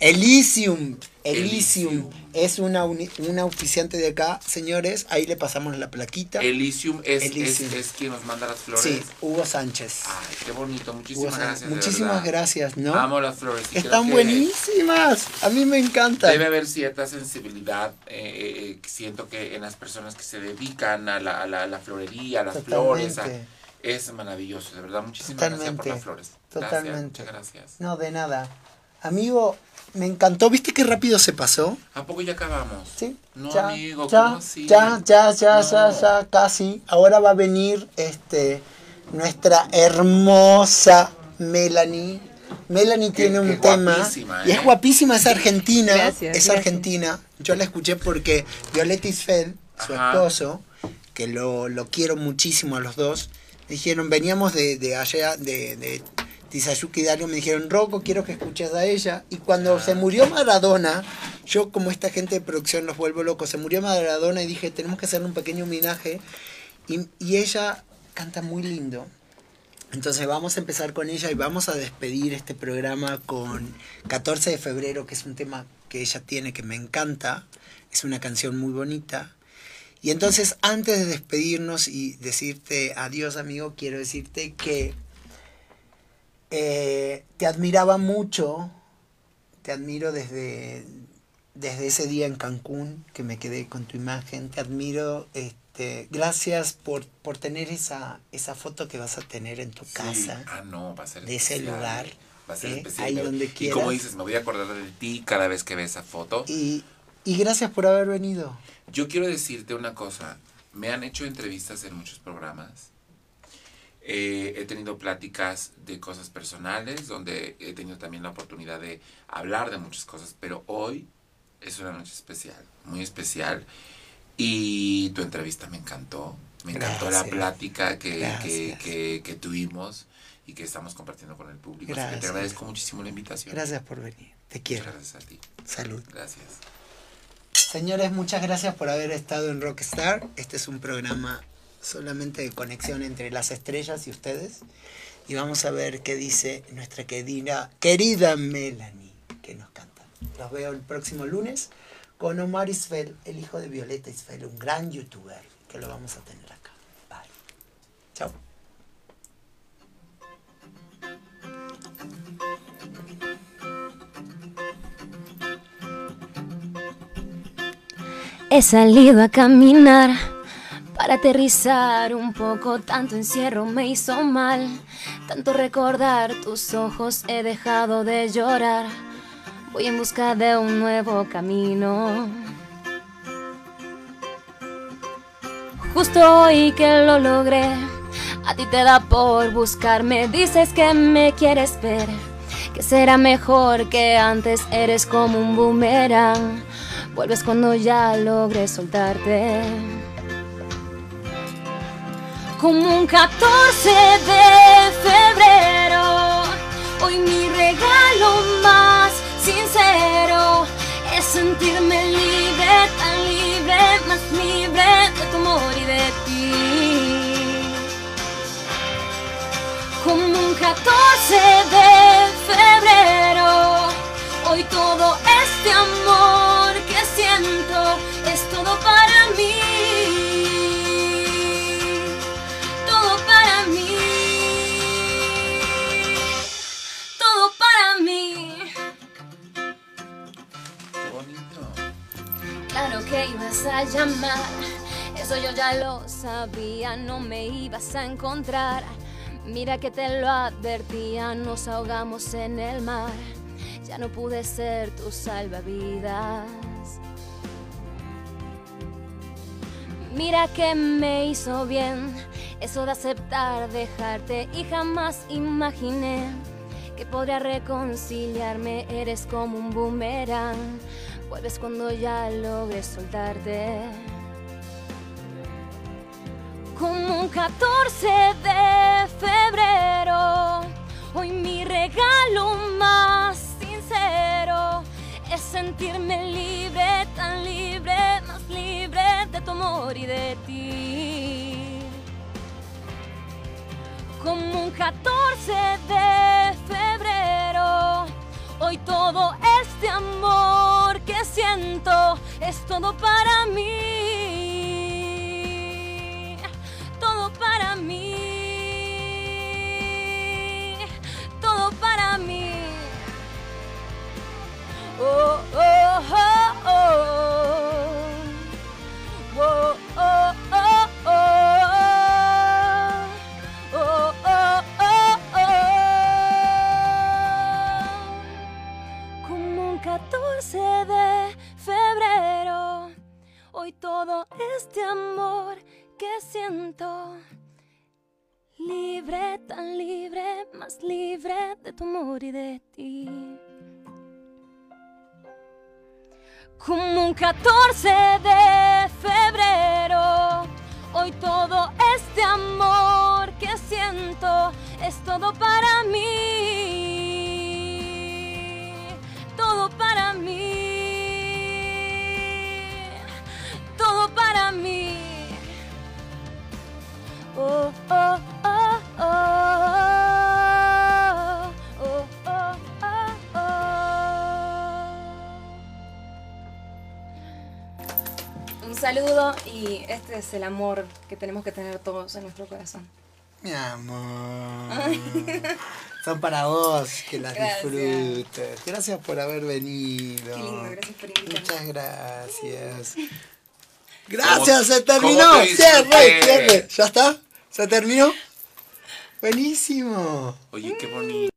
Elysium, Elysium, Elysium. es una, una auspiciante de acá, señores, ahí le pasamos la plaquita. Elysium es, Elysium. Es, es quien nos manda las flores. sí, Hugo Sánchez. Ay, qué bonito, muchísimas gracias. Muchísimas gracias, ¿no? Amo las flores. Están buenísimas, a mí me encantan. Debe haber cierta sensibilidad, eh, eh, eh, siento que en las personas que se dedican a la, a la, a la florería, a las flores, a- es maravilloso, de verdad. Muchísimas gracias por las flores. totalmente. Gracias, muchas gracias. No, de nada. Amigo, me encantó, ¿viste qué rápido se pasó? ¿A poco ya acabamos? Sí. No, ya, amigo, ya, ¿cómo así? ya, ya, ya, No. ya, ya, casi. Ahora va a venir este nuestra hermosa Melanie. Melanie Qué- tiene un qué tema guapísima, y es ¿eh? guapísima, es argentina, Gracias, es gracias. argentina. Yo la escuché porque Violeta Isfel, su Ajá. esposo, que lo, lo quiero muchísimo a los dos, dijeron, veníamos de, de allá, de, de Tizayuki Dario, me dijeron, Rocco, quiero que escuches a ella. Y cuando Ah. se murió Maradona, yo como esta gente de producción los vuelvo locos, se murió Maradona y dije, tenemos que hacerle un pequeño homenaje. Y, y ella canta muy lindo. Entonces vamos a empezar con ella y vamos a despedir este programa con 14 de febrero, que es un tema que ella tiene que me encanta. Es una canción muy bonita. Y entonces antes de despedirnos y decirte adiós amigo, quiero decirte que eh, te admiraba mucho, te admiro desde, desde ese día en Cancún que me quedé con tu imagen, te admiro, este, gracias por, por tener esa, esa foto que vas a tener en tu Sí. casa. Ah, no, va a ser de ese lugar, Va a ser ¿eh? especial. Ahí donde Y quieras. como dices, me voy a acordar de ti cada vez que ve esa foto. Y, y gracias por haber venido. Yo quiero decirte una cosa. Me han hecho entrevistas en muchos programas. Eh, he tenido pláticas de cosas personales, donde he tenido también la oportunidad de hablar de muchas cosas, pero hoy es una noche especial, muy especial. Y tu entrevista me encantó. Me encantó la plática que, que, Gracias. que, que tuvimos y que estamos compartiendo con el público. Así que te agradezco muchísimo la invitación. Gracias por venir. Te Muchas quiero. gracias a ti. Salud. Gracias. Señores, muchas gracias por haber estado en Rockstar. Este es un programa solamente de conexión entre las estrellas y ustedes. Y vamos a ver qué dice nuestra querida, querida Melanie, que nos canta. Los veo el próximo lunes con Omar Isfel, el hijo de Violeta Isfel, un gran youtuber que lo vamos a tener acá. Bye. Chao. he salido a caminar para aterrizar un poco. Tanto encierro me hizo mal. Tanto recordar tus ojos he dejado de llorar. Voy en busca de un nuevo camino. Justo hoy que lo logré, a ti te da por buscarme. Dices que me quieres ver, que será mejor que antes. Eres como un boomerang, vuelves cuando ya logres soltarte. Como un 14 de febrero, hoy mi regalo más sincero es sentirme libre, tan libre, más libre de tu amor y de ti. Como un 14 de febrero, hoy todo este amor que siento es todo para mí. Que ibas a llamar, eso yo ya lo sabía, no me ibas a encontrar. Mira que te lo advertía, nos ahogamos en el mar, ya no pude ser tu salvavidas. Mira que me hizo bien eso de aceptar dejarte y jamás imaginé que podría reconciliarme. Eres como un boomerang, vuelves cuando ya logres soltarte. Como un 14 de febrero, hoy mi regalo más sincero es sentirme libre, tan libre, más libre de tu amor y de ti como un 14 de febrero. Hoy todo este amor que siento es todo para mí. Todo para mí. 14 de saludo y este es el amor que tenemos que tener todos en nuestro corazón. Mi amor. Son para vos, que las Gracias. disfrutes. Gracias por haber venido. Qué lindo, gracias por invitarme. Muchas gracias. Gracias, se terminó. Cierre, cierre. ¿Ya está? ¿Se terminó? Buenísimo. Oye, qué bonito.